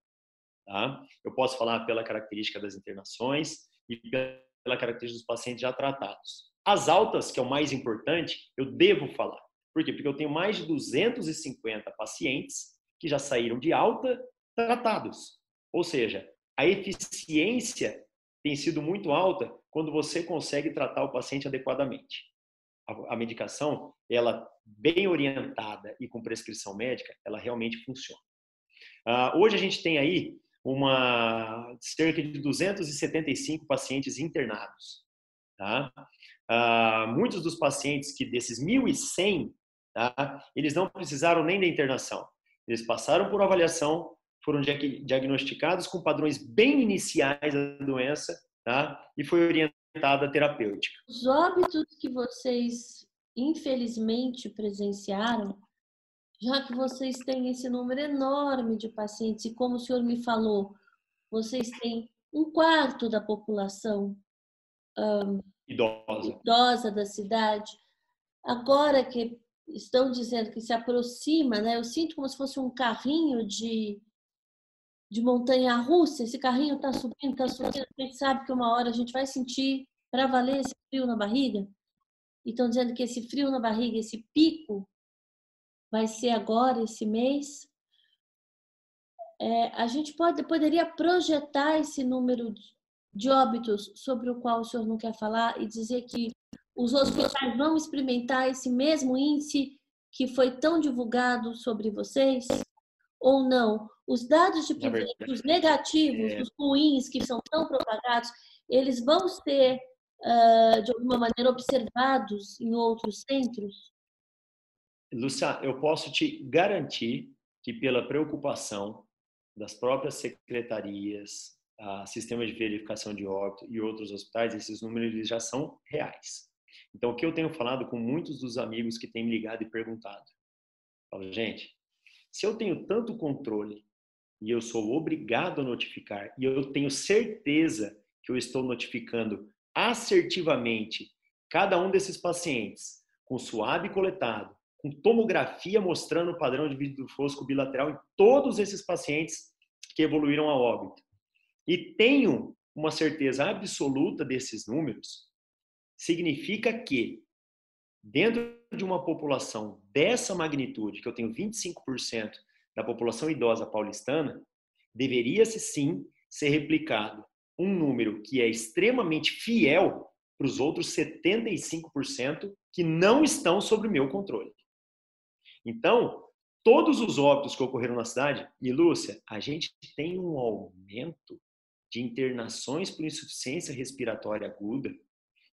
Tá? Eu posso falar pela característica das internações e pela característica dos pacientes já tratados. As altas, que é o mais importante, eu devo falar. Por quê? Porque eu tenho mais de 250 pacientes que já saíram de alta tratados. Ou seja, a eficiência tem sido muito alta quando você consegue tratar o paciente adequadamente. A, medicação, ela bem orientada e com prescrição médica, ela realmente funciona. Uh, hoje a gente tem aí uma cerca de 275 pacientes internados. Tá? Uh, muitos dos pacientes que desses 1.100, tá? eles não precisaram nem da internação. Eles passaram por avaliação, foram diagnosticados com padrões bem iniciais da doença, tá? E foi orientada a terapêutica. Os óbitos que vocês infelizmente presenciaram, já que vocês têm esse número enorme de pacientes e como o senhor me falou, vocês têm um quarto da população um, idosa. idosa da cidade. Agora que estão dizendo que se aproxima, né? Eu sinto como se fosse um carrinho de, de montanha russa. Esse carrinho está subindo, está subindo. A gente sabe que uma hora a gente vai sentir para valer esse frio na barriga. E estão dizendo que esse frio na barriga, esse pico, vai ser agora, esse mês. É, a gente pode, poderia projetar esse número de óbitos sobre o qual o senhor não quer falar e dizer que os hospitais vão experimentar esse mesmo índice que foi tão divulgado sobre vocês? Ou não? Os dados de privilégios negativos, é... os ruins que são tão propagados, eles vão ser, uh, de alguma maneira, observados em outros centros? Lúcia, eu posso te garantir que, pela preocupação das próprias secretarias, a sistema de verificação de óbito e outros hospitais, esses números já são reais. Então, o que eu tenho falado com muitos dos amigos que têm me ligado e perguntado, falo, gente, se eu tenho tanto controle e eu sou obrigado a notificar e eu tenho certeza que eu estou notificando assertivamente cada um desses pacientes com suave coletado, com tomografia mostrando o padrão de vidro fosco bilateral em todos esses pacientes que evoluíram a óbito. E tenho uma certeza absoluta desses números, significa que, dentro de uma população dessa magnitude, que eu tenho 25% da população idosa paulistana, deveria-se sim ser replicado um número que é extremamente fiel para os outros 75% que não estão sob meu controle. Então, todos os óbitos que ocorreram na cidade, e Lúcia, a gente tem um aumento de internações por insuficiência respiratória aguda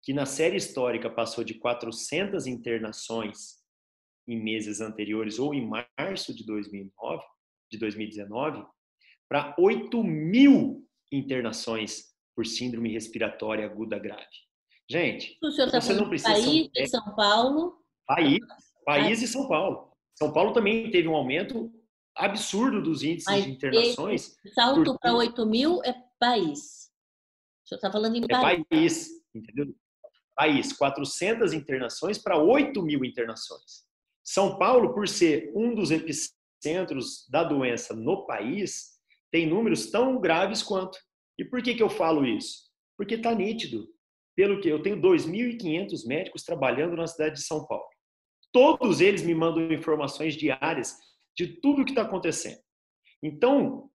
que na série histórica passou de 400 internações em meses anteriores ou em março de 2009, de 2019, para 8 mil internações por síndrome respiratória aguda grave. Gente, o senhor está você não precisa país de São Paulo? País, país e São Paulo. São Paulo também teve um aumento absurdo dos índices Mas de internações. Salto para 8 mil é país. O senhor está falando em país. É país, entendeu? País 400 internações para 8 mil internações. São Paulo, por ser um dos epicentros da doença no país, tem números tão graves quanto. E por que, que eu falo isso? Porque está nítido. Pelo que eu tenho 2.500 médicos trabalhando na cidade de São Paulo. Todos eles me mandam informações diárias de tudo o que está acontecendo. Então,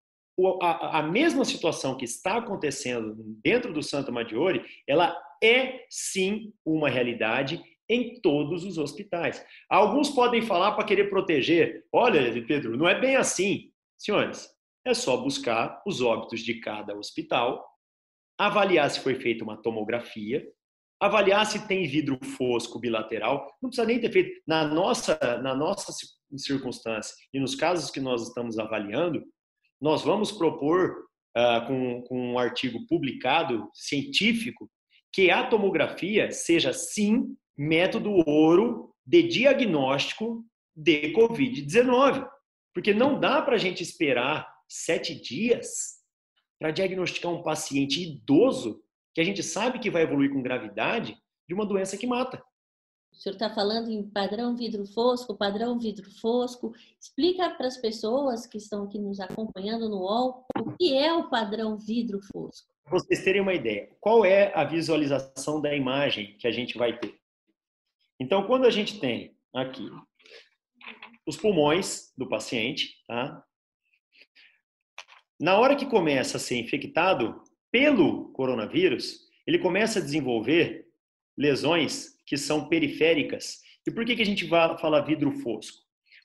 a, mesma situação que está acontecendo dentro do Santa Maggiore, ela é sim uma realidade em todos os hospitais. Alguns podem falar para querer proteger. Olha, Pedro, não é bem assim. Senhores, é só buscar os óbitos de cada hospital, avaliar se foi feita uma tomografia, avaliar se tem vidro fosco bilateral. Não precisa nem ter feito. Na nossa, na nossa circunstância e nos casos que nós estamos avaliando, nós vamos propor, uh, com, com um artigo publicado, científico, que a tomografia seja, sim, método ouro de diagnóstico de Covid-19. Porque não dá para a gente esperar sete dias para diagnosticar um paciente idoso que a gente sabe que vai evoluir com gravidade de uma doença que mata. O senhor está falando em padrão vidro fosco, padrão vidro fosco. Explica para as pessoas que estão aqui nos acompanhando no UOL o que é o padrão vidro fosco vocês terem uma ideia, qual é a visualização da imagem que a gente vai ter? Então, quando a gente tem aqui os pulmões do paciente, tá? Na hora que começa a ser infectado pelo coronavírus, ele começa a desenvolver lesões que são periféricas. E por que, que a gente fala vidro fosco?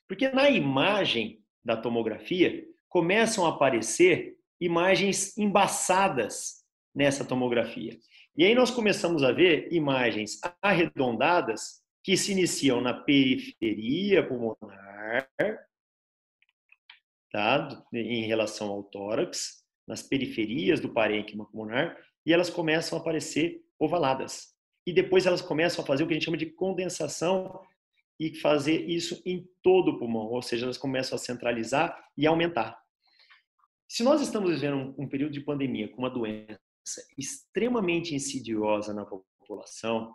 Porque na imagem da tomografia começam a aparecer imagens embaçadas nessa tomografia. E aí nós começamos a ver imagens arredondadas que se iniciam na periferia pulmonar, tá? em relação ao tórax, nas periferias do parênquima pulmonar, e elas começam a aparecer ovaladas. E depois elas começam a fazer o que a gente chama de condensação e fazer isso em todo o pulmão, ou seja, elas começam a centralizar e aumentar. Se nós estamos vivendo um, um período de pandemia com uma doença extremamente insidiosa na população,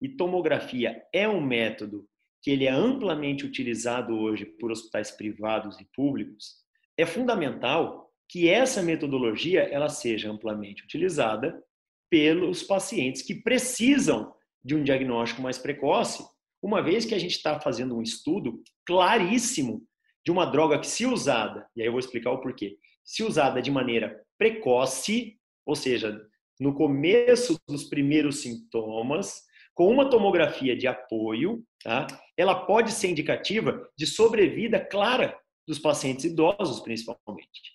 e tomografia é um método que ele é amplamente utilizado hoje por hospitais privados e públicos, é fundamental que essa metodologia ela seja amplamente utilizada pelos pacientes que precisam de um diagnóstico mais precoce, uma vez que a gente está fazendo um estudo claríssimo de uma droga que, se usada, e aí eu vou explicar o porquê, se usada de maneira precoce, ou seja, no começo dos primeiros sintomas, com uma tomografia de apoio, tá? ela pode ser indicativa de sobrevida clara dos pacientes idosos, principalmente.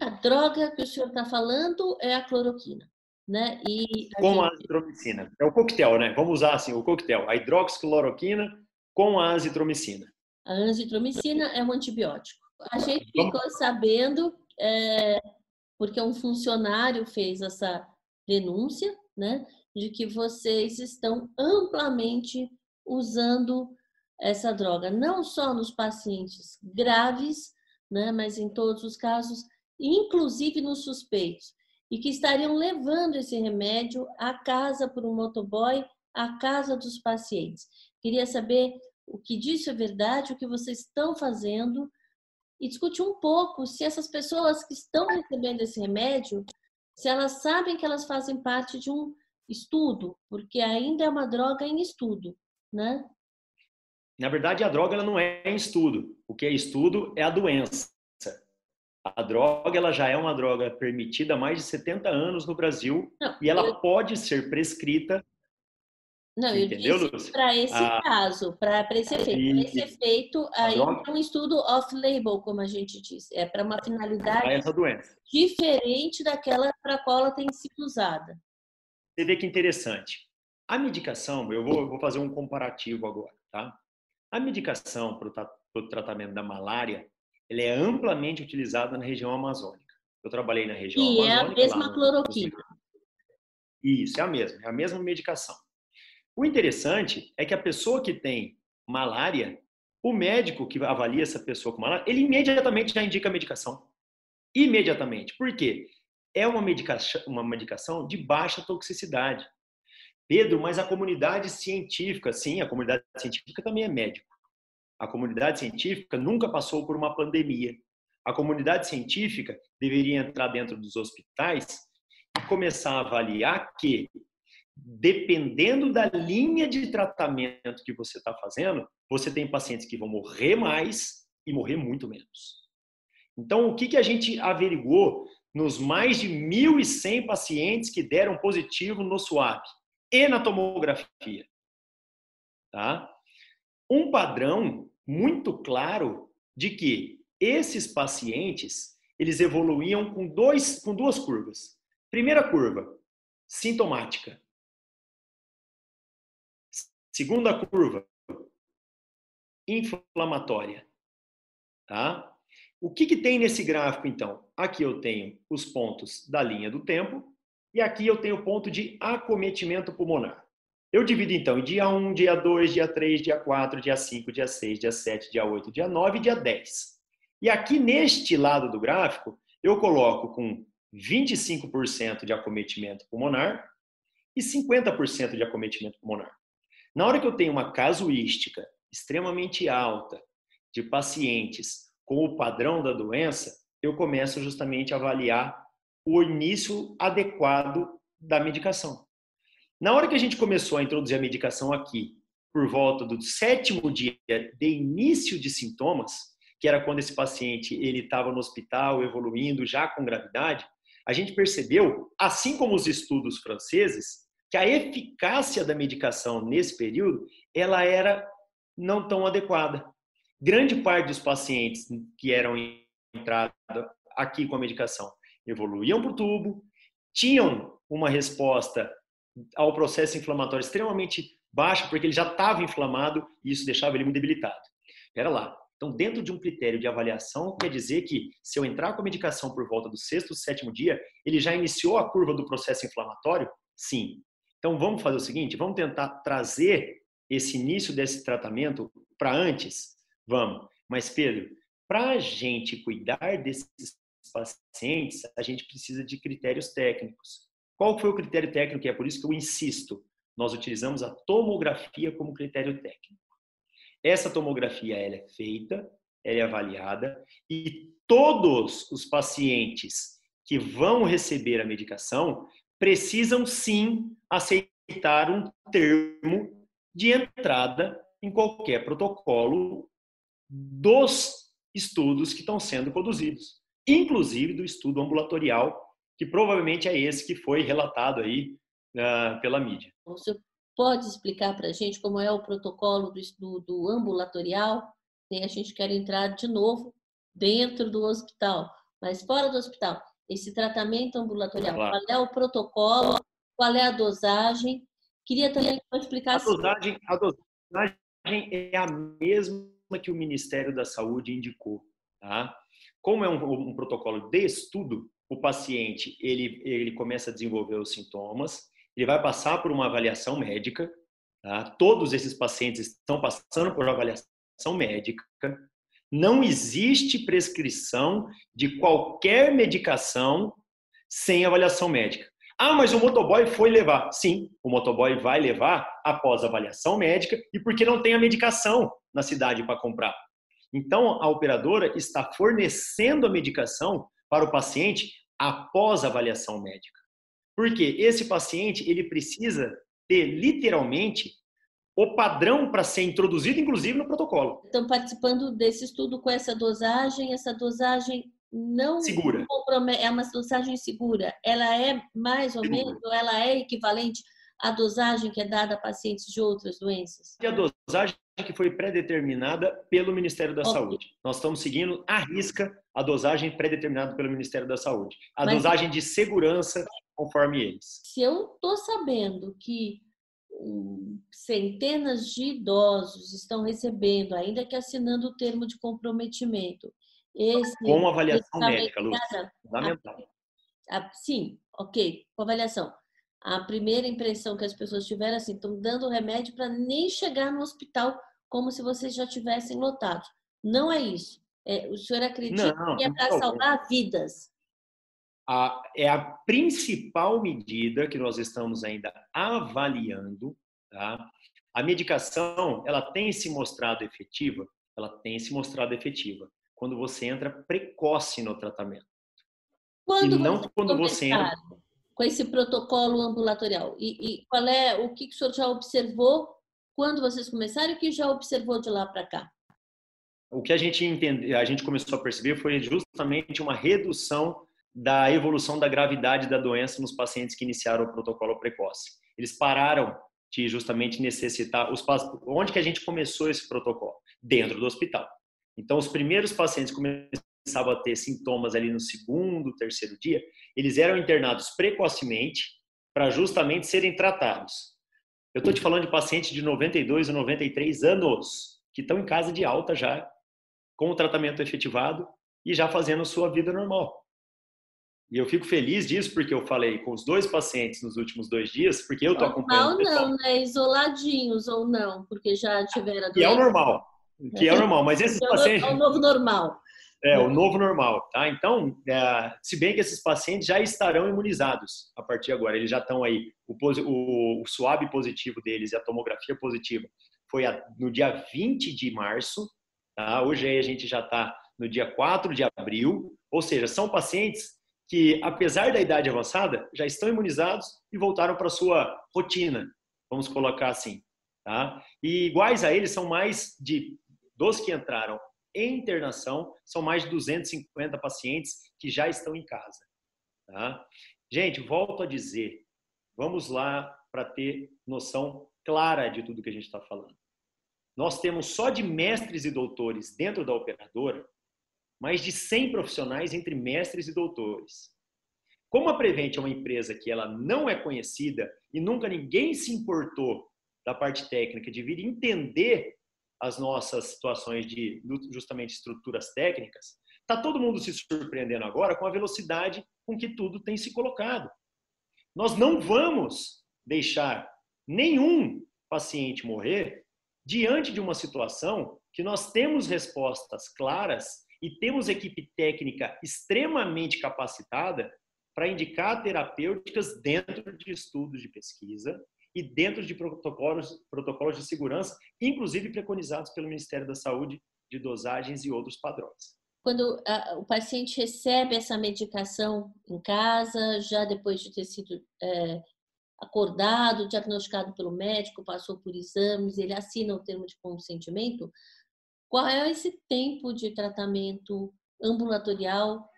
A droga que o senhor está falando é a cloroquina, né? E a com gente... a azitromicina. É o coquetel, né? Vamos usar assim, o coquetel. A hidroxicloroquina com a azitromicina. A azitromicina é um antibiótico. A gente ficou sabendo, é, porque um funcionário fez essa denúncia, né? De que vocês estão amplamente usando essa droga, não só nos pacientes graves, né, mas em todos os casos, inclusive nos suspeitos, e que estariam levando esse remédio à casa por um motoboy, à casa dos pacientes. Queria saber o que disso é verdade, o que vocês estão fazendo e discutir um pouco se essas pessoas que estão recebendo esse remédio, se elas sabem que elas fazem parte de um estudo, porque ainda é uma droga em estudo, né? Na verdade, a droga ela não é em estudo. O que é estudo é a doença. A droga ela já é uma droga permitida há mais de 70 anos no Brasil não, e ela eu... pode ser prescrita. Não, eu Entendeu, disse para esse ah, caso, para esse efeito. Para esse efeito, aí é um estudo off-label, como a gente diz. É para uma finalidade diferente daquela para a qual ela tem sido usada. Você vê que interessante. A medicação, eu vou, eu vou fazer um comparativo agora, tá? A medicação para o tratamento da malária, ela é amplamente utilizada na região amazônica. Eu trabalhei na região e amazônica. E é a mesma cloroquina. Isso, é a mesma, é a mesma medicação. O interessante é que a pessoa que tem malária, o médico que avalia essa pessoa com malária, ele imediatamente já indica a medicação. Imediatamente. Por quê? É uma medicação, uma medicação de baixa toxicidade. Pedro, mas a comunidade científica, sim, a comunidade científica também é médico. A comunidade científica nunca passou por uma pandemia. A comunidade científica deveria entrar dentro dos hospitais e começar a avaliar que, dependendo da linha de tratamento que você está fazendo, você tem pacientes que vão morrer mais e morrer muito menos. Então, o que, que a gente averigou nos mais de 1.100 pacientes que deram positivo no SWAP? e na tomografia. Tá? Um padrão muito claro de que esses pacientes eles evoluíam com, dois, com duas curvas. Primeira curva, sintomática. Segunda curva, inflamatória. Tá? O que, que tem nesse gráfico, então? Aqui eu tenho os pontos da linha do tempo e aqui eu tenho o ponto de acometimento pulmonar. Eu divido então em dia 1, dia 2, dia 3, dia 4, dia 5, dia 6, dia 7, dia 8, dia 9 e dia 10. E aqui neste lado do gráfico, eu coloco com 25% de acometimento pulmonar e 50% de acometimento pulmonar. Na hora que eu tenho uma casuística extremamente alta de pacientes com o padrão da doença, eu começo justamente a avaliar o início adequado da medicação. Na hora que a gente começou a introduzir a medicação aqui, por volta do sétimo dia de início de sintomas, que era quando esse paciente ele estava no hospital evoluindo já com gravidade, a gente percebeu, assim como os estudos franceses, que a eficácia da medicação nesse período ela era não tão adequada. Grande parte dos pacientes que eram entrados aqui com a medicação evoluíam para o tubo, tinham uma resposta ao processo inflamatório extremamente baixa, porque ele já estava inflamado e isso deixava ele muito debilitado. Espera lá. Então, dentro de um critério de avaliação, quer dizer que se eu entrar com a medicação por volta do sexto, sétimo dia, ele já iniciou a curva do processo inflamatório? Sim. Então, vamos fazer o seguinte: vamos tentar trazer esse início desse tratamento para antes? Vamos. Mas, Pedro, para a gente cuidar desses pacientes, a gente precisa de critérios técnicos. Qual foi o critério técnico? É por isso que eu insisto, nós utilizamos a tomografia como critério técnico. Essa tomografia ela é feita, ela é avaliada e todos os pacientes que vão receber a medicação precisam sim aceitar um termo de entrada em qualquer protocolo dos estudos que estão sendo conduzidos, inclusive do estudo ambulatorial, que provavelmente é esse que foi relatado aí uh, pela mídia. Você pode explicar para a gente como é o protocolo do, do, do ambulatorial? a gente quer entrar de novo dentro do hospital, mas fora do hospital. Esse tratamento ambulatorial, claro. qual é o protocolo, qual é a dosagem? Queria também que explicar. A dosagem, a dosagem é a mesma que o Ministério da Saúde indicou. Tá? Como é um, um protocolo de estudo, o paciente ele, ele começa a desenvolver os sintomas, ele vai passar por uma avaliação médica. Tá? Todos esses pacientes estão passando por avaliação médica. Não existe prescrição de qualquer medicação sem avaliação médica. Ah, mas o motoboy foi levar. Sim, o motoboy vai levar após avaliação médica e porque não tem a medicação na cidade para comprar. Então, a operadora está fornecendo a medicação para o paciente após avaliação médica. Porque esse paciente, ele precisa ter literalmente o padrão para ser introduzido, inclusive, no protocolo. Estão participando desse estudo com essa dosagem, essa dosagem não segura. é uma dosagem segura. Ela é mais ou segura. menos, ela é equivalente à dosagem que é dada a pacientes de outras doenças? E a dosagem que foi pré-determinada pelo Ministério da okay. Saúde. Nós estamos seguindo à risca a dosagem pré-determinada pelo Ministério da Saúde. A Mas, dosagem de segurança conforme eles. Se eu estou sabendo que centenas de idosos estão recebendo, ainda que assinando o termo de comprometimento, esse, com avaliação médica, Lúcia. Fundamental. A, a, sim, ok, com avaliação. A primeira impressão que as pessoas tiveram assim, estão dando remédio para nem chegar no hospital como se vocês já tivessem lotado. Não é isso. É, o senhor acredita não, que é para salvar vidas? A, é a principal medida que nós estamos ainda avaliando. Tá? A medicação, ela tem se mostrado efetiva? Ela tem se mostrado efetiva quando você entra precoce no tratamento. Quando e não quando você entra com esse protocolo ambulatorial. E, e, qual é o que, que o senhor já observou quando vocês começaram e o que já observou de lá para cá? O que a gente entende, a gente começou a perceber foi justamente uma redução da evolução da gravidade da doença nos pacientes que iniciaram o protocolo precoce. Eles pararam de justamente necessitar os onde que a gente começou esse protocolo dentro do hospital. Então, os primeiros pacientes começavam a ter sintomas ali no segundo, terceiro dia, eles eram internados precocemente para justamente serem tratados. Eu estou te falando de pacientes de 92 ou 93 anos que estão em casa de alta já, com o tratamento efetivado e já fazendo sua vida normal. E eu fico feliz disso porque eu falei com os dois pacientes nos últimos dois dias, porque eu estou acompanhando. Normal não, né? Isoladinhos ou não, porque já tiveram. E é o normal que é o normal. Mas esses é pacientes. É o novo normal. É, o novo normal, tá? Então, é, se bem que esses pacientes já estarão imunizados a partir de agora, eles já estão aí, o, o, o positivo deles e a tomografia positiva foi a, no dia 20 de março, tá? Hoje aí a gente já está no dia 4 de abril, ou seja, são pacientes que, apesar da idade avançada, já estão imunizados e voltaram para sua rotina, vamos colocar assim, tá? E iguais a eles são mais de dos que entraram em internação, são mais de 250 pacientes que já estão em casa. Tá? Gente, volto a dizer, vamos lá para ter noção clara de tudo que a gente está falando. Nós temos só de mestres e doutores dentro da operadora, mais de 100 profissionais entre mestres e doutores. Como a Prevent é uma empresa que ela não é conhecida e nunca ninguém se importou da parte técnica de vir entender as nossas situações de justamente estruturas técnicas, está todo mundo se surpreendendo agora com a velocidade com que tudo tem se colocado. Nós não vamos deixar nenhum paciente morrer diante de uma situação que nós temos respostas claras e temos equipe técnica extremamente capacitada para indicar terapêuticas dentro de estudos de pesquisa e dentro de protocolos, protocolos de segurança, inclusive preconizados pelo Ministério da Saúde, de dosagens e outros padrões. Quando a, o paciente recebe essa medicação em casa, já depois de ter sido é, acordado, diagnosticado pelo médico, passou por exames, ele assina o termo de consentimento, qual é esse tempo de tratamento ambulatorial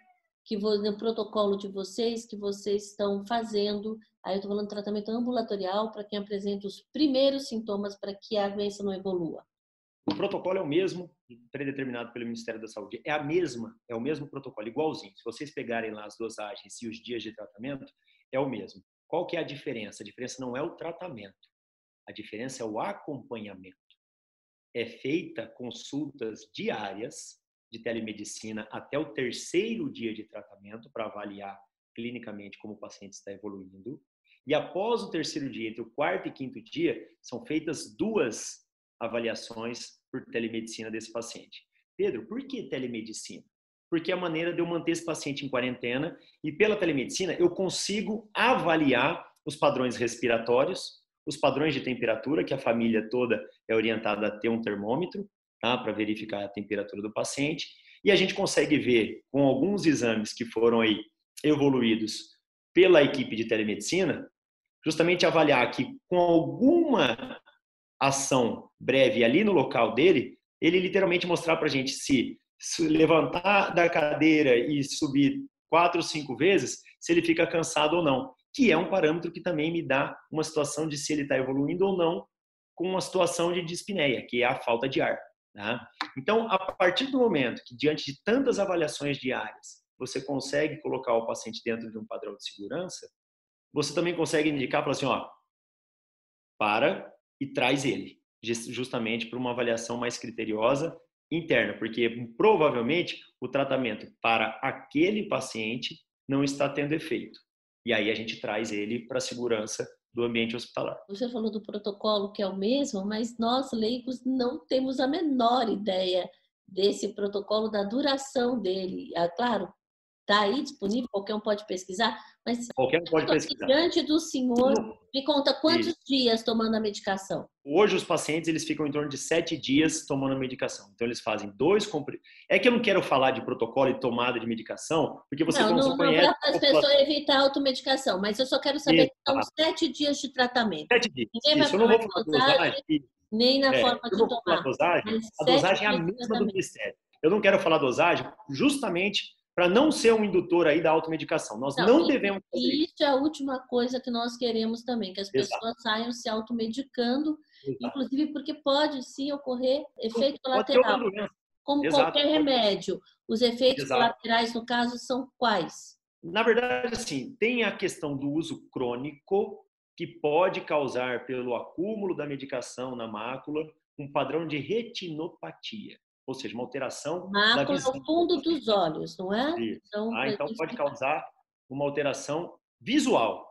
que no protocolo de vocês que vocês estão fazendo? Aí eu estou falando de tratamento ambulatorial para quem apresenta os primeiros sintomas para que a doença não evolua. O protocolo é o mesmo, predeterminado pelo Ministério da Saúde. É a mesma, é o mesmo protocolo, igualzinho. Se vocês pegarem lá as dosagens e os dias de tratamento, é o mesmo. Qual que é a diferença? A diferença não é o tratamento. A diferença é o acompanhamento. É feita consultas diárias de telemedicina até o terceiro dia de tratamento para avaliar clinicamente como o paciente está evoluindo. E após o terceiro dia, entre o quarto e quinto dia, são feitas duas avaliações por telemedicina desse paciente. Pedro, por que telemedicina? Porque é a maneira de eu manter esse paciente em quarentena e pela telemedicina eu consigo avaliar os padrões respiratórios, os padrões de temperatura, que a família toda é orientada a ter um termômetro, tá, para verificar a temperatura do paciente, e a gente consegue ver com alguns exames que foram aí evoluídos pela equipe de telemedicina, justamente avaliar que com alguma ação breve ali no local dele, ele literalmente mostrar para a gente se, se levantar da cadeira e subir quatro, cinco vezes, se ele fica cansado ou não, que é um parâmetro que também me dá uma situação de se ele está evoluindo ou não com uma situação de dispneia, que é a falta de ar. Tá? Então, a partir do momento que, diante de tantas avaliações diárias, você consegue colocar o paciente dentro de um padrão de segurança, você também consegue indicar para assim, ó, para e traz ele, justamente para uma avaliação mais criteriosa interna, porque provavelmente o tratamento para aquele paciente não está tendo efeito. E aí a gente traz ele para a segurança do ambiente hospitalar. Você falou do protocolo que é o mesmo, mas nós leigos não temos a menor ideia desse protocolo, da duração dele. É claro, Está aí disponível, qualquer um pode pesquisar, mas qualquer um pode pesquisar. diante do senhor, me conta quantos Isso. dias tomando a medicação? Hoje os pacientes eles ficam em torno de sete dias tomando a medicação. Então eles fazem dois comprimidos. É que eu não quero falar de protocolo e tomada de medicação, porque você não, não, conhece. Não, para as pessoas evitar a automedicação, mas eu só quero saber que são sete dias de tratamento. Sete dias. Ninguém Isso, vai eu não vou falar dosagem, nem na é, forma de tomar. Dosagem, a dosagem é a mesma do Ministério. Eu não quero falar dosagem justamente para não ser um indutor aí da automedicação. Nós não, não devemos fazer isso. Isso é a última coisa que nós queremos também, que as Exato. pessoas saiam se automedicando, Exato. inclusive porque pode sim ocorrer efeito colateral. Como Exato. qualquer remédio. Os efeitos colaterais, no caso, são quais? Na verdade, assim, tem a questão do uso crônico, que pode causar, pelo acúmulo da medicação na mácula, um padrão de retinopatia ou seja, uma alteração da visão. no fundo dos olhos, não é? Então, ah, então pode causar uma alteração visual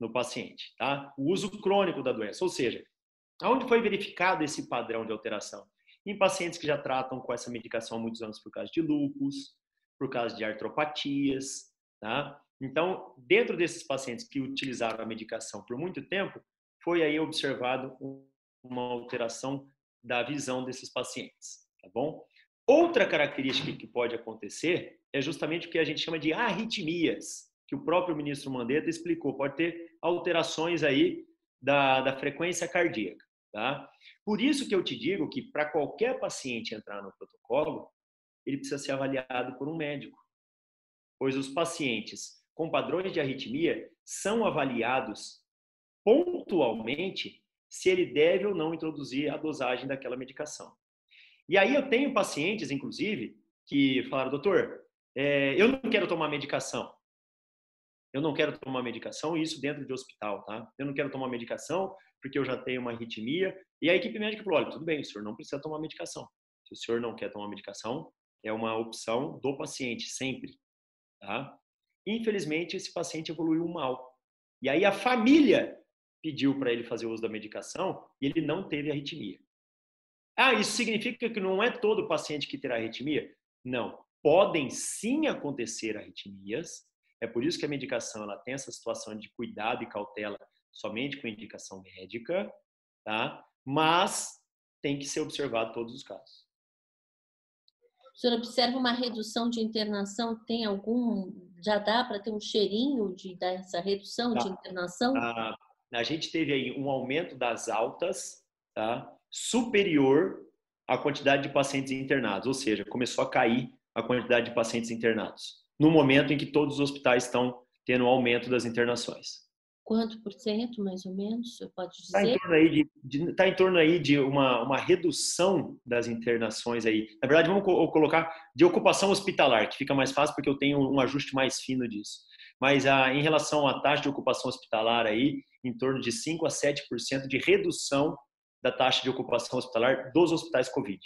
no paciente, tá? O uso crônico da doença, ou seja, aonde foi verificado esse padrão de alteração? Em pacientes que já tratam com essa medicação há muitos anos por causa de lúpus, por causa de artropatias, tá? Então, dentro desses pacientes que utilizaram a medicação por muito tempo, foi aí observado uma alteração da visão desses pacientes, tá bom? Outra característica que pode acontecer é justamente o que a gente chama de arritmias, que o próprio ministro Mandetta explicou. Pode ter alterações aí da, da frequência cardíaca, tá? Por isso que eu te digo que para qualquer paciente entrar no protocolo, ele precisa ser avaliado por um médico, pois os pacientes com padrões de arritmia são avaliados pontualmente se ele deve ou não introduzir a dosagem daquela medicação. E aí eu tenho pacientes, inclusive, que falaram, doutor, é, eu não quero tomar medicação. Eu não quero tomar medicação, isso dentro de hospital, tá? Eu não quero tomar medicação porque eu já tenho uma arritmia. E a equipe médica falou, olha, tudo bem, o senhor não precisa tomar medicação. Se o senhor não quer tomar medicação, é uma opção do paciente, sempre, tá? Infelizmente, esse paciente evoluiu mal. E aí a família pediu para ele fazer uso da medicação e ele não teve arritmia. Ah, isso significa que não é todo paciente que terá arritmia? Não. Podem sim acontecer arritmias. É por isso que a medicação ela tem essa situação de cuidado e cautela somente com indicação médica, tá? Mas tem que ser observado todos os casos. O senhor observa uma redução de internação? Tem algum. Já dá para ter um cheirinho de, dessa redução tá. de internação? A, a gente teve aí um aumento das altas tá? superior à quantidade de pacientes internados, ou seja, começou a cair a quantidade de pacientes internados, no momento em que todos os hospitais estão tendo um aumento das internações. Quanto por cento, mais ou menos, você pode dizer? Está em torno aí de, de, tá em torno aí de uma, uma redução das internações aí. Na verdade, vamos colocar de ocupação hospitalar, que fica mais fácil porque eu tenho um ajuste mais fino disso. Mas ah, em relação à taxa de ocupação hospitalar aí, em torno de 5 a 7% de redução da taxa de ocupação hospitalar dos hospitais Covid.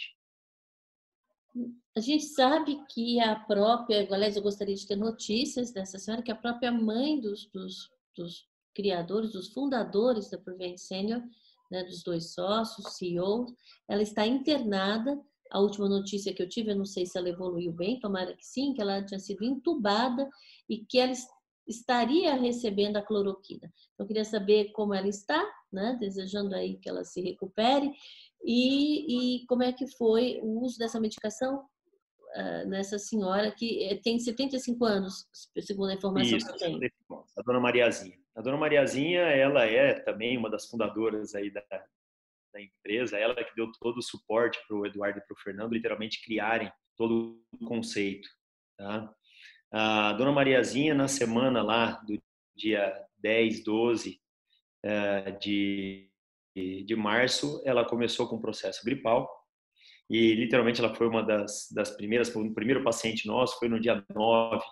A gente sabe que a própria, aliás, eu gostaria de ter notícias dessa senhora, que a própria mãe dos, dos, dos criadores, dos fundadores da Prevent Senior, né, dos dois sócios, CEOs, ela está internada. A última notícia que eu tive, eu não sei se ela evoluiu bem, tomara que sim, que ela tinha sido entubada e que ela estaria recebendo a cloroquina. Eu queria saber como ela está, né, desejando aí que ela se recupere e, e como é que foi o uso dessa medicação uh, nessa senhora que eh, tem 75 anos, segundo a informação Isso, que eu tenho. A dona Mariazinha. A dona Mariazinha, ela é também uma das fundadoras aí da, da empresa, ela que deu todo o suporte para o Eduardo e para o Fernando literalmente criarem todo o conceito. Tá? A dona Mariazinha, na semana lá do dia 10, 12 uh, de, de março, ela começou com um processo gripal e literalmente ela foi uma das, das primeiras, o primeiro paciente nosso foi no dia 9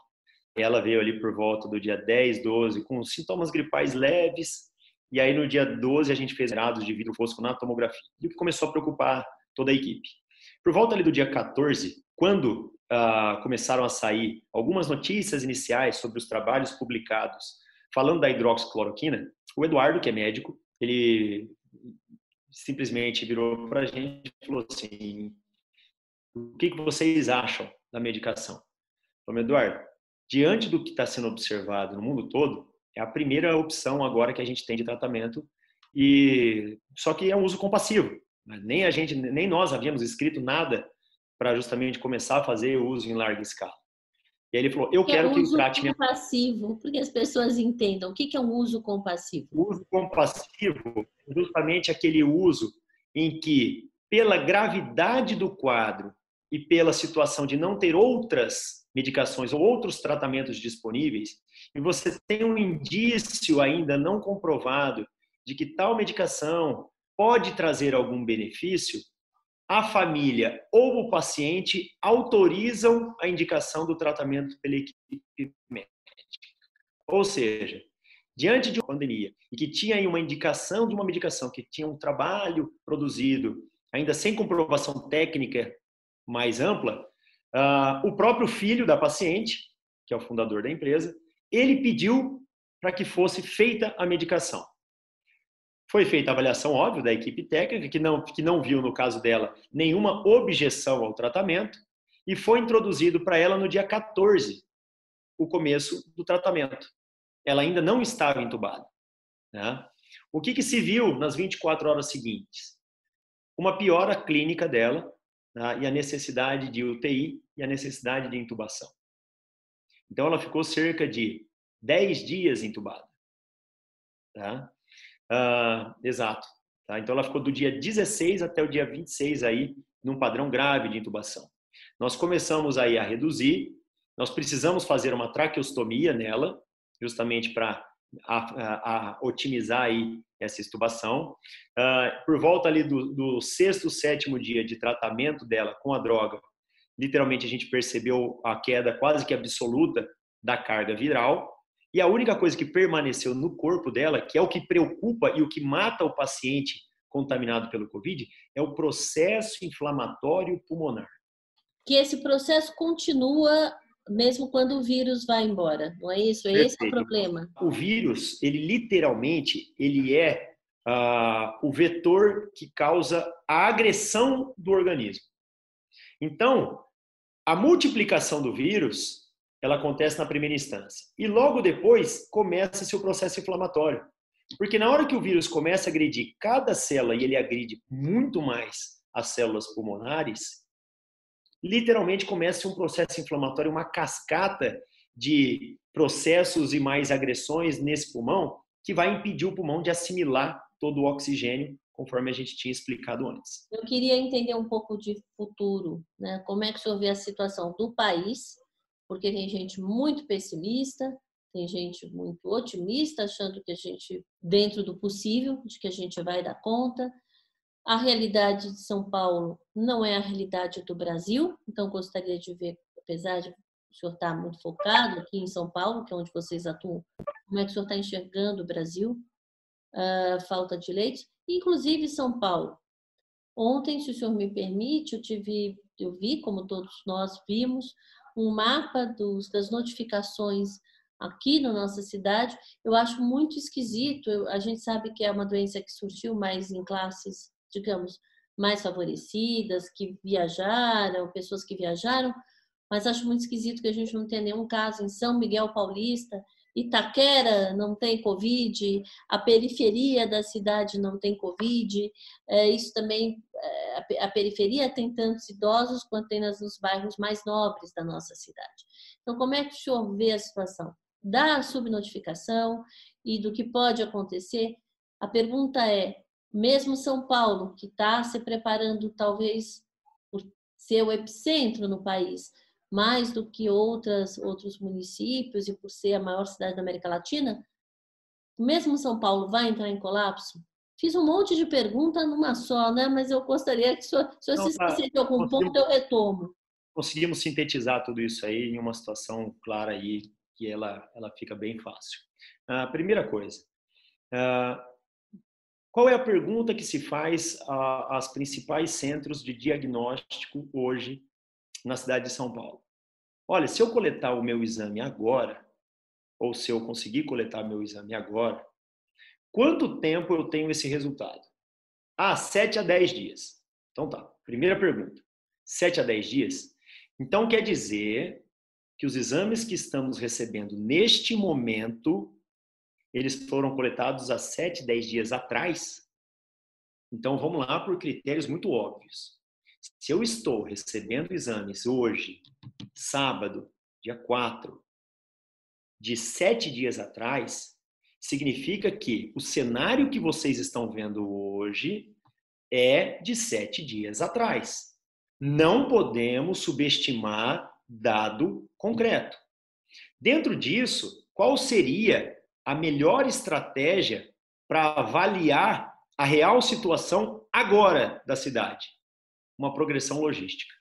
ela veio ali por volta do dia 10, 12, com sintomas gripais leves. E aí no dia 12 a gente fez dados de vidro fosco na tomografia, e começou a preocupar toda a equipe. Por volta ali do dia 14, quando uh, começaram a sair algumas notícias iniciais sobre os trabalhos publicados falando da hidroxicloroquina, o Eduardo, que é médico, ele simplesmente virou para a gente e falou assim: o que, que vocês acham da medicação? Falei, Eduardo, diante do que está sendo observado no mundo todo, é a primeira opção agora que a gente tem de tratamento e só que é um uso compassivo. Nem a gente, nem nós havíamos escrito nada para justamente começar a fazer o uso em larga escala. E aí ele falou: Eu que quero é que trate minha. compassivo, porque as pessoas entendam o que é um uso compassivo. O uso compassivo é justamente aquele uso em que, pela gravidade do quadro e pela situação de não ter outras medicações ou outros tratamentos disponíveis e você tem um indício ainda não comprovado de que tal medicação pode trazer algum benefício, a família ou o paciente autorizam a indicação do tratamento pela equipe médica. Ou seja, diante de uma pandemia e que tinha aí uma indicação de uma medicação que tinha um trabalho produzido, ainda sem comprovação técnica mais ampla, Uh, o próprio filho da paciente, que é o fundador da empresa, ele pediu para que fosse feita a medicação. Foi feita a avaliação, óbvio, da equipe técnica, que não, que não viu, no caso dela, nenhuma objeção ao tratamento, e foi introduzido para ela no dia 14 o começo do tratamento. Ela ainda não estava entubada. Né? O que, que se viu nas 24 horas seguintes? Uma piora clínica dela, né, e a necessidade de UTI e a necessidade de intubação. Então, ela ficou cerca de 10 dias entubada. Tá? Uh, exato. Tá? Então, ela ficou do dia 16 até o dia 26 aí, num padrão grave de intubação. Nós começamos aí a reduzir, nós precisamos fazer uma traqueostomia nela, justamente para a, a, a, otimizar aí essa estubação. Uh, por volta ali do, do, sexto, sétimo dia de tratamento dela com a droga, literalmente a gente percebeu a queda quase que absoluta da carga viral. E a única coisa que permaneceu no corpo dela, que é o que preocupa e o que mata o paciente contaminado pelo Covid, é o processo inflamatório pulmonar. Que esse processo continua mesmo quando o vírus vai embora, não é isso? É esse o problema. O vírus, ele literalmente, ele é uh, o vetor que causa a agressão do organismo. Então, a multiplicação do vírus, ela acontece na primeira instância. E logo depois começa-se o processo inflamatório. Porque na hora que o vírus começa a agredir cada célula e ele agride muito mais as células pulmonares, literalmente começa um processo inflamatório, uma cascata de processos e mais agressões nesse pulmão que vai impedir o pulmão de assimilar todo o oxigênio, conforme a gente tinha explicado antes. Eu queria entender um pouco de futuro, né? Como é que o senhor vê a situação do país? Porque tem gente muito pessimista, tem gente muito otimista, achando que a gente, dentro do possível, de que a gente vai dar conta. A realidade de São Paulo não é a realidade do Brasil, então gostaria de ver, apesar de o senhor estar muito focado aqui em São Paulo, que é onde vocês atuam, como é que o senhor está enxergando o Brasil? Uh, falta de leite, inclusive São Paulo. Ontem, se o senhor me permite, eu tive, eu vi, como todos nós vimos, um mapa dos, das notificações aqui na nossa cidade, eu acho muito esquisito. Eu, a gente sabe que é uma doença que surgiu mais em classes, digamos, mais favorecidas, que viajaram, pessoas que viajaram, mas acho muito esquisito que a gente não tenha nenhum caso em São Miguel Paulista, Itaquera não tem Covid, a periferia da cidade não tem Covid, é, isso também, é, a periferia tem tantos idosos quanto tem nos bairros mais nobres da nossa cidade. Então, como é que o senhor vê a situação? da subnotificação e do que pode acontecer, a pergunta é: mesmo São Paulo, que está se preparando talvez por ser o epicentro no país, mais do que outras, outros municípios e por ser a maior cidade da América Latina, mesmo São Paulo vai entrar em colapso? Fiz um monte de pergunta numa só, né? Mas eu gostaria que o senhor se esquecer de algum ponto, eu retomo. Conseguimos sintetizar tudo isso aí em uma situação clara aí que ela, ela fica bem fácil. A uh, primeira coisa, uh, qual é a pergunta que se faz às principais centros de diagnóstico hoje na cidade de São Paulo? Olha, se eu coletar o meu exame agora, ou se eu conseguir coletar meu exame agora, quanto tempo eu tenho esse resultado? Ah, 7 a 10 dias. Então tá, primeira pergunta. 7 a 10 dias? Então quer dizer que os exames que estamos recebendo neste momento, eles foram coletados há 7, 10 dias atrás. Então vamos lá por critérios muito óbvios. Se eu estou recebendo exames hoje, sábado, dia 4, de sete dias atrás, significa que o cenário que vocês estão vendo hoje é de sete dias atrás. Não podemos subestimar dado concreto. Dentro disso, qual seria a melhor estratégia para avaliar a real situação agora da cidade? Uma progressão logística.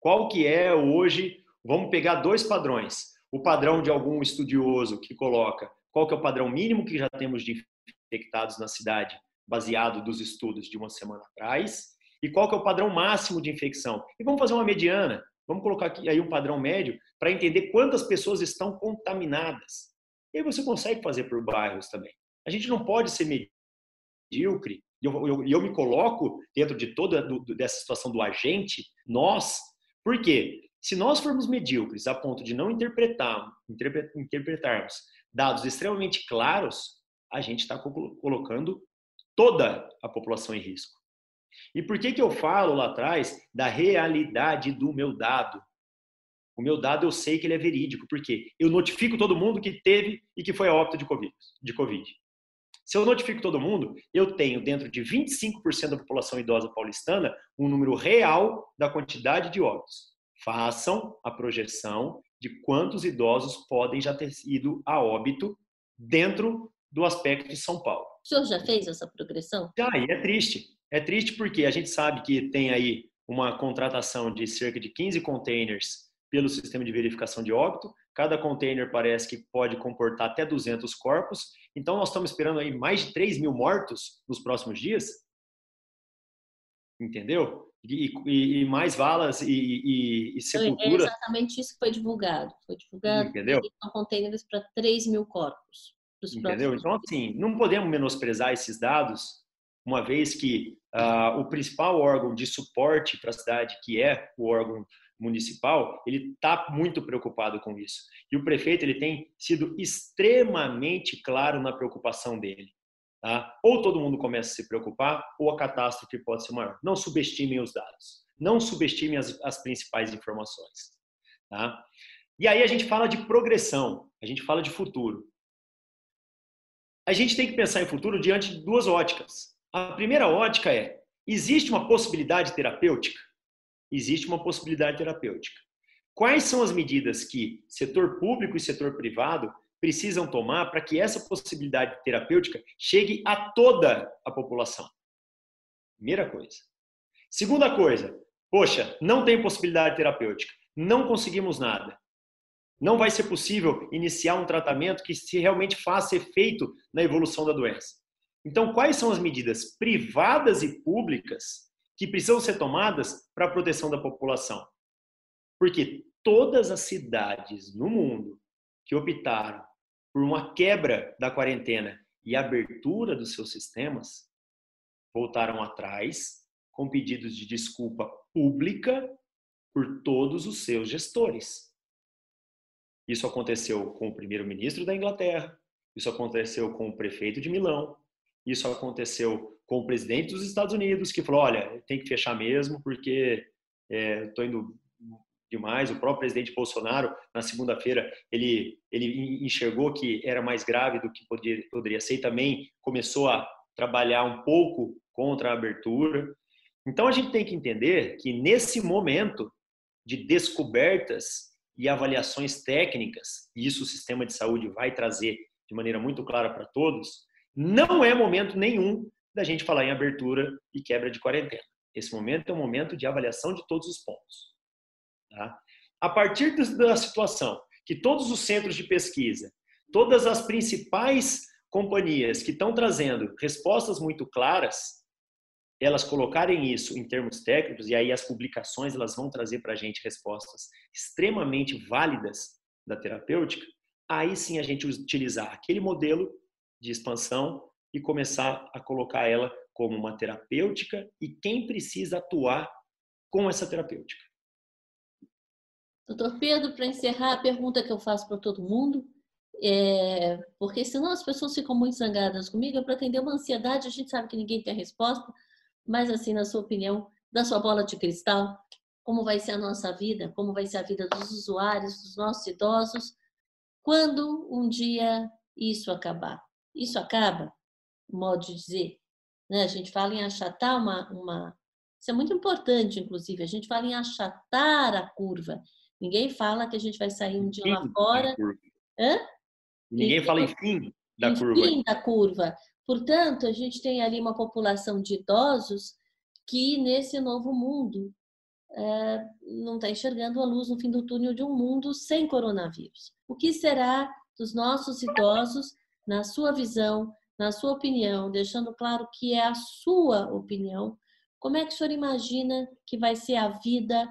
Qual que é hoje, vamos pegar dois padrões. O padrão de algum estudioso que coloca qual que é o padrão mínimo que já temos de infectados na cidade, baseado dos estudos de uma semana atrás, e qual que é o padrão máximo de infecção. E vamos fazer uma mediana. Vamos colocar aqui aí um padrão médio para entender quantas pessoas estão contaminadas. E aí você consegue fazer por bairros também. A gente não pode ser medíocre. E eu, eu, eu, me coloco dentro de toda do, dessa situação do agente, nós, por quê? Se nós formos medíocres a ponto de não interpretar, interpretarmos dados extremamente claros, a gente está colocando toda a população em risco. E por que, que eu falo lá atrás da realidade do meu dado? O meu dado eu sei que ele é verídico, porque eu notifico todo mundo que teve e que foi a óbito de COVID. De COVID. Se eu notifico todo mundo, eu tenho dentro de 25% da população idosa paulistana um número real da quantidade de óbitos. Façam a projeção de quantos idosos podem já ter ido a óbito dentro do aspecto de São Paulo. O senhor já fez essa progressão? Ah, e é triste. É triste porque a gente sabe que tem aí uma contratação de cerca de 15 containers pelo sistema de verificação de óbito. Cada container parece que pode comportar até 200 corpos. Então, nós estamos esperando aí mais de 3 mil mortos nos próximos dias. Entendeu? E, e, e mais valas e, e, e sepultura. É exatamente isso que foi divulgado. Foi divulgado Entendeu? são containers para 3 mil corpos. Entendeu? Então, assim, não podemos menosprezar esses dados uma vez que uh, o principal órgão de suporte para a cidade, que é o órgão municipal, ele está muito preocupado com isso. E o prefeito ele tem sido extremamente claro na preocupação dele. Tá? Ou todo mundo começa a se preocupar, ou a catástrofe pode ser maior. Não subestimem os dados. Não subestimem as, as principais informações. Tá? E aí a gente fala de progressão, a gente fala de futuro. A gente tem que pensar em futuro diante de duas óticas. A primeira ótica é: existe uma possibilidade terapêutica? Existe uma possibilidade terapêutica. Quais são as medidas que setor público e setor privado precisam tomar para que essa possibilidade terapêutica chegue a toda a população? Primeira coisa. Segunda coisa, poxa, não tem possibilidade terapêutica, não conseguimos nada. Não vai ser possível iniciar um tratamento que se realmente faça efeito na evolução da doença. Então, quais são as medidas privadas e públicas que precisam ser tomadas para a proteção da população? Porque todas as cidades no mundo que optaram por uma quebra da quarentena e abertura dos seus sistemas voltaram atrás com pedidos de desculpa pública por todos os seus gestores. Isso aconteceu com o primeiro-ministro da Inglaterra, isso aconteceu com o prefeito de Milão, isso aconteceu com o presidente dos Estados Unidos, que falou: olha, tem que fechar mesmo, porque estou é, indo demais. O próprio presidente Bolsonaro, na segunda-feira, ele, ele enxergou que era mais grave do que poderia, poderia ser e também começou a trabalhar um pouco contra a abertura. Então, a gente tem que entender que nesse momento de descobertas e avaliações técnicas, e isso o sistema de saúde vai trazer de maneira muito clara para todos, não é momento nenhum da gente falar em abertura e quebra de quarentena. Esse momento é um momento de avaliação de todos os pontos. Tá? A partir da situação que todos os centros de pesquisa, todas as principais companhias que estão trazendo respostas muito claras, elas colocarem isso em termos técnicos e aí as publicações elas vão trazer para a gente respostas extremamente válidas da terapêutica, aí sim a gente utilizar aquele modelo de expansão e começar a colocar ela como uma terapêutica e quem precisa atuar com essa terapêutica. Doutor Pedro, para encerrar, a pergunta que eu faço para todo mundo, é, porque senão as pessoas ficam muito zangadas comigo, é para atender uma ansiedade, a gente sabe que ninguém tem a resposta, mas assim, na sua opinião, da sua bola de cristal, como vai ser a nossa vida, como vai ser a vida dos usuários, dos nossos idosos, quando um dia isso acabar? Isso acaba, modo de dizer. Né? A gente fala em achatar uma, uma. Isso é muito importante, inclusive. A gente fala em achatar a curva. Ninguém fala que a gente vai sair um dia lá fora. Hã? Ninguém e, fala em fim da em curva. Fim da curva. Portanto, a gente tem ali uma população de idosos que, nesse novo mundo, é, não está enxergando a luz no fim do túnel de um mundo sem coronavírus. O que será dos nossos idosos na sua visão, na sua opinião, deixando claro que é a sua opinião, como é que o senhor imagina que vai ser a vida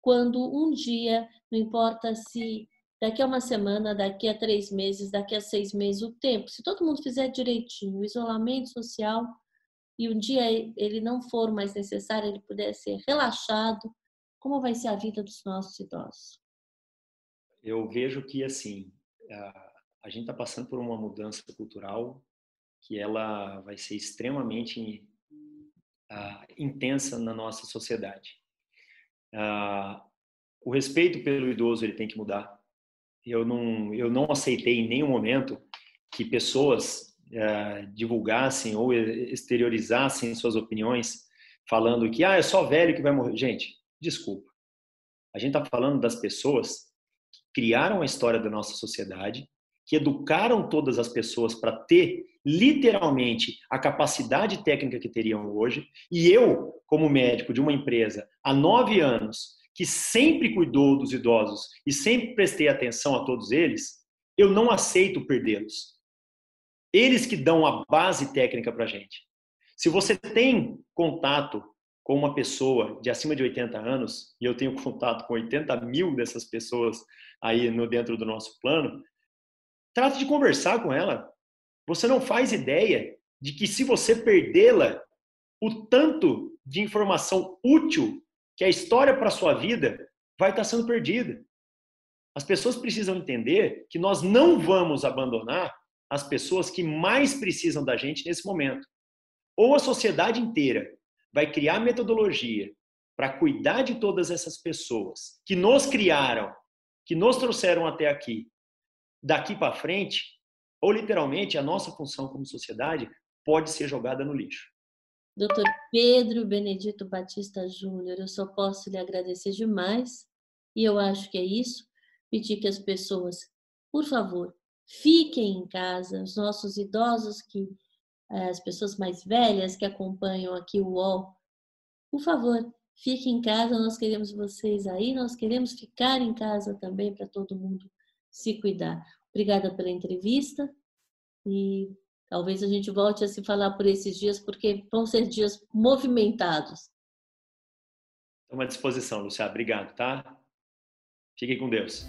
quando um dia, não importa se daqui a uma semana, daqui a três meses, daqui a seis meses, o tempo, se todo mundo fizer direitinho, o isolamento social, e um dia ele não for mais necessário, ele puder ser relaxado, como vai ser a vida dos nossos idosos? Eu vejo que, assim, a gente está passando por uma mudança cultural que ela vai ser extremamente uh, intensa na nossa sociedade. Uh, o respeito pelo idoso ele tem que mudar. Eu não, eu não aceitei em nenhum momento que pessoas uh, divulgassem ou exteriorizassem suas opiniões falando que ah, é só velho que vai morrer. Gente, desculpa. A gente está falando das pessoas que criaram a história da nossa sociedade, que educaram todas as pessoas para ter literalmente a capacidade técnica que teriam hoje. E eu, como médico de uma empresa há nove anos, que sempre cuidou dos idosos e sempre prestei atenção a todos eles, eu não aceito perdê-los. Eles que dão a base técnica para a gente. Se você tem contato com uma pessoa de acima de 80 anos, e eu tenho contato com 80 mil dessas pessoas aí no dentro do nosso plano, Trate de conversar com ela. Você não faz ideia de que se você perdê-la, o tanto de informação útil que a história para sua vida vai estar sendo perdida. As pessoas precisam entender que nós não vamos abandonar as pessoas que mais precisam da gente nesse momento. Ou a sociedade inteira vai criar metodologia para cuidar de todas essas pessoas que nos criaram, que nos trouxeram até aqui, daqui para frente, ou literalmente a nossa função como sociedade pode ser jogada no lixo. Doutor Pedro Benedito Batista Júnior, eu só posso lhe agradecer demais e eu acho que é isso. Pedir que as pessoas, por favor, fiquem em casa, os nossos idosos que eh, as pessoas mais velhas que acompanham aqui o UOL, por favor, fiquem em casa, nós queremos vocês aí, nós queremos ficar em casa também para todo mundo se cuidar. Obrigada pela entrevista e talvez a gente volte a se falar por esses dias, porque vão ser dias movimentados. Estamos à disposição, Luciana. Obrigado, tá? Fiquem com Deus.